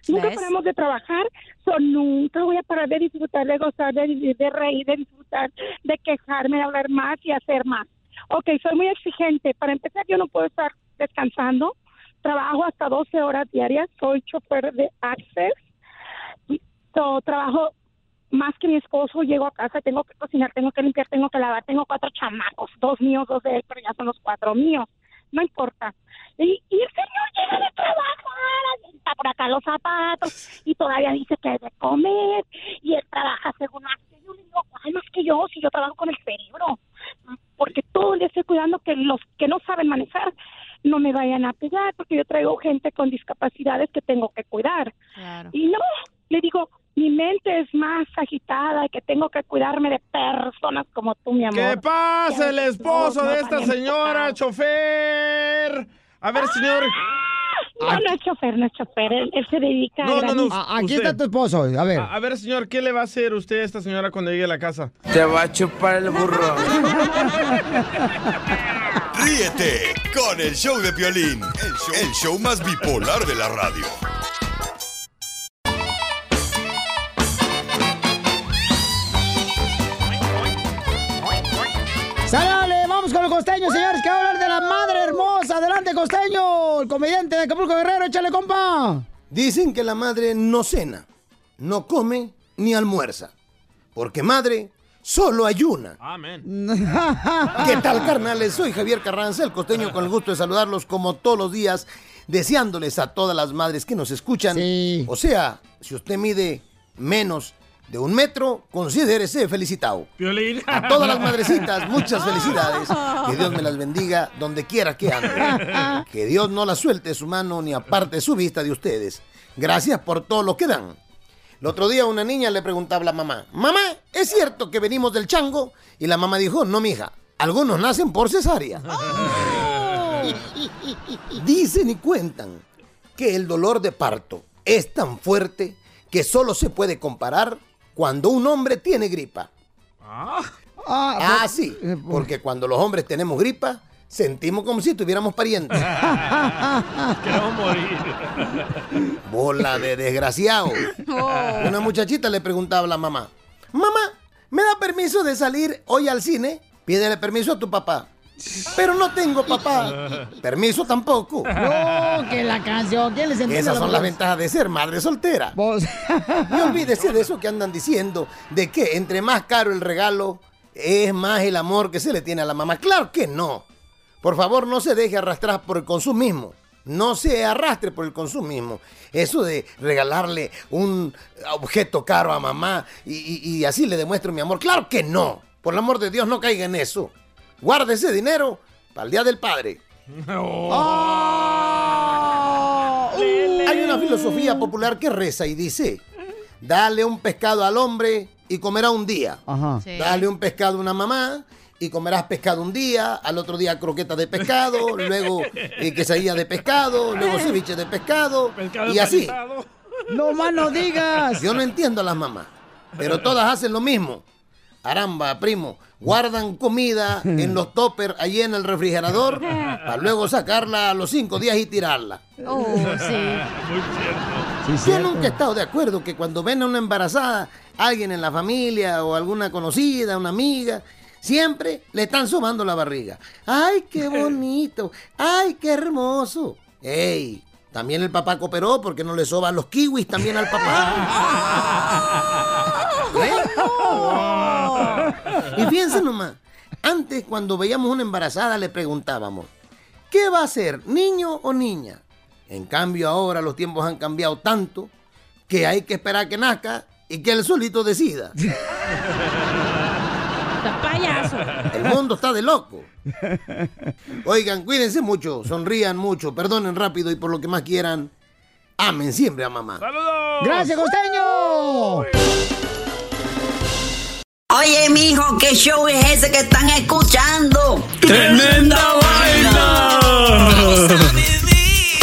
nunca ¿Ves? paramos de trabajar, so, nunca voy a parar de disfrutar, de gozar, de vivir, de reír, de disfrutar, de quejarme, de hablar más y hacer más. Ok, soy muy exigente. Para empezar, yo no puedo estar descansando. Trabajo hasta 12 horas diarias. Soy chofer de Access. So, trabajo más que mi esposo. Llego a casa, tengo que cocinar, tengo que limpiar, tengo que lavar. Tengo cuatro chamacos, dos míos, dos de él, pero ya son los cuatro míos. No importa. Y, y el señor llega de trabajar, está por acá los zapatos y todavía dice que hay de comer y él trabaja según hace. Yo le digo, ¿cuál más que yo? Si yo trabajo con el cerebro. Porque todo día estoy cuidando que los que no saben manejar no me vayan a pegar, porque yo traigo gente con discapacidades que tengo que cuidar. Claro. Y no, le digo, mi mente es más agitada y que tengo que cuidarme de personas como tú, mi amor. ¿Qué pasa el esposo no de esta señora, chofer? A ver, señor. No, no es chofer, no es chofer. Él, él se dedica No, a no, no. A- aquí usted. está tu esposo. A ver. A, a ver, señor, ¿qué le va a hacer usted a esta señora cuando llegue a la casa? Te va a chupar el burro. Ríete con el show de el show, el show más bipolar de la radio. ¡Sálale! Vamos con el costeño, señores, que va a hablar de la madre hermosa. Adelante, costeño. El comediante de Acapulco Guerrero. Échale, compa. Dicen que la madre no cena, no come ni almuerza. Porque madre solo ayuna. Amén. (laughs) ¿Qué tal, carnales? Soy Javier Carranza, el costeño, con el gusto de saludarlos como todos los días, deseándoles a todas las madres que nos escuchan. O sea, si usted mide menos de un metro, considérese felicitado. Piolín. A todas las madrecitas, (laughs) muchas felicidades. Que Dios me las bendiga donde quiera que anden. (laughs) Que Dios no las suelte su mano ni aparte su vista de ustedes. Gracias por todo lo que dan. El otro día una niña le preguntaba a la mamá, mamá, ¿es cierto que venimos del chango? Y la mamá dijo, no, mija, algunos nacen por cesárea. (laughs) Dicen y cuentan que el dolor de parto es tan fuerte que solo se puede comparar cuando un hombre tiene gripa. Ah, sí, porque cuando los hombres tenemos gripa, sentimos como si tuviéramos parientes. (laughs) Queremos morir. Bola de desgraciado. Una muchachita le preguntaba a la mamá, mamá, ¿me da permiso de salir hoy al cine? Pídele permiso a tu papá. Pero no tengo papá. Permiso tampoco. No, que la canción. ¿Quién les entiende Esas son las ventajas de ser madre soltera. Y olvídese de eso que andan diciendo, de que entre más caro el regalo, es más el amor que se le tiene a la mamá. Claro que no. Por favor, no se deje arrastrar por el consumismo. No se arrastre por el consumismo. Eso de regalarle un objeto caro a mamá y, y- y así le demuestro mi amor. Claro que no. Por el amor de Dios, no caiga en eso. Guarde ese dinero para el Día del Padre. Hay una filosofía popular que reza y dice, dale un pescado al hombre y comerá un día. Ajá. Sí. Dale un pescado a una mamá y comerás pescado un día, al otro día croqueta de pescado, (laughs) luego eh, quesadilla de pescado, luego ceviche de pescado, Pescado y así. No más no digas. Yo no entiendo a las mamás, pero todas hacen lo mismo. Aramba, primo, guardan comida en los toppers allí en el refrigerador para luego sacarla a los cinco días y tirarla. Oh, sí. Muy cierto. Yo nunca he estado de acuerdo que cuando ven a una embarazada, alguien en la familia o alguna conocida, una amiga, siempre le están sobando la barriga. ¡Ay, qué bonito! ¡Ay, qué hermoso! ¡Ey! También el papá cooperó porque no le soban los kiwis también al papá. (laughs) ¿Eh? Y fíjense nomás, antes cuando veíamos una embarazada le preguntábamos, ¿qué va a ser, niño o niña? En cambio ahora los tiempos han cambiado tanto que hay que esperar que nazca y que él solito decida. (laughs) payaso. El mundo está de loco. (laughs) Oigan, cuídense mucho, sonrían mucho, perdonen rápido y por lo que más quieran, amen siempre a mamá. ¡Gracias, costeño! Oye, mijo, ¿qué show es ese que están escuchando? ¡Tremenda vaina!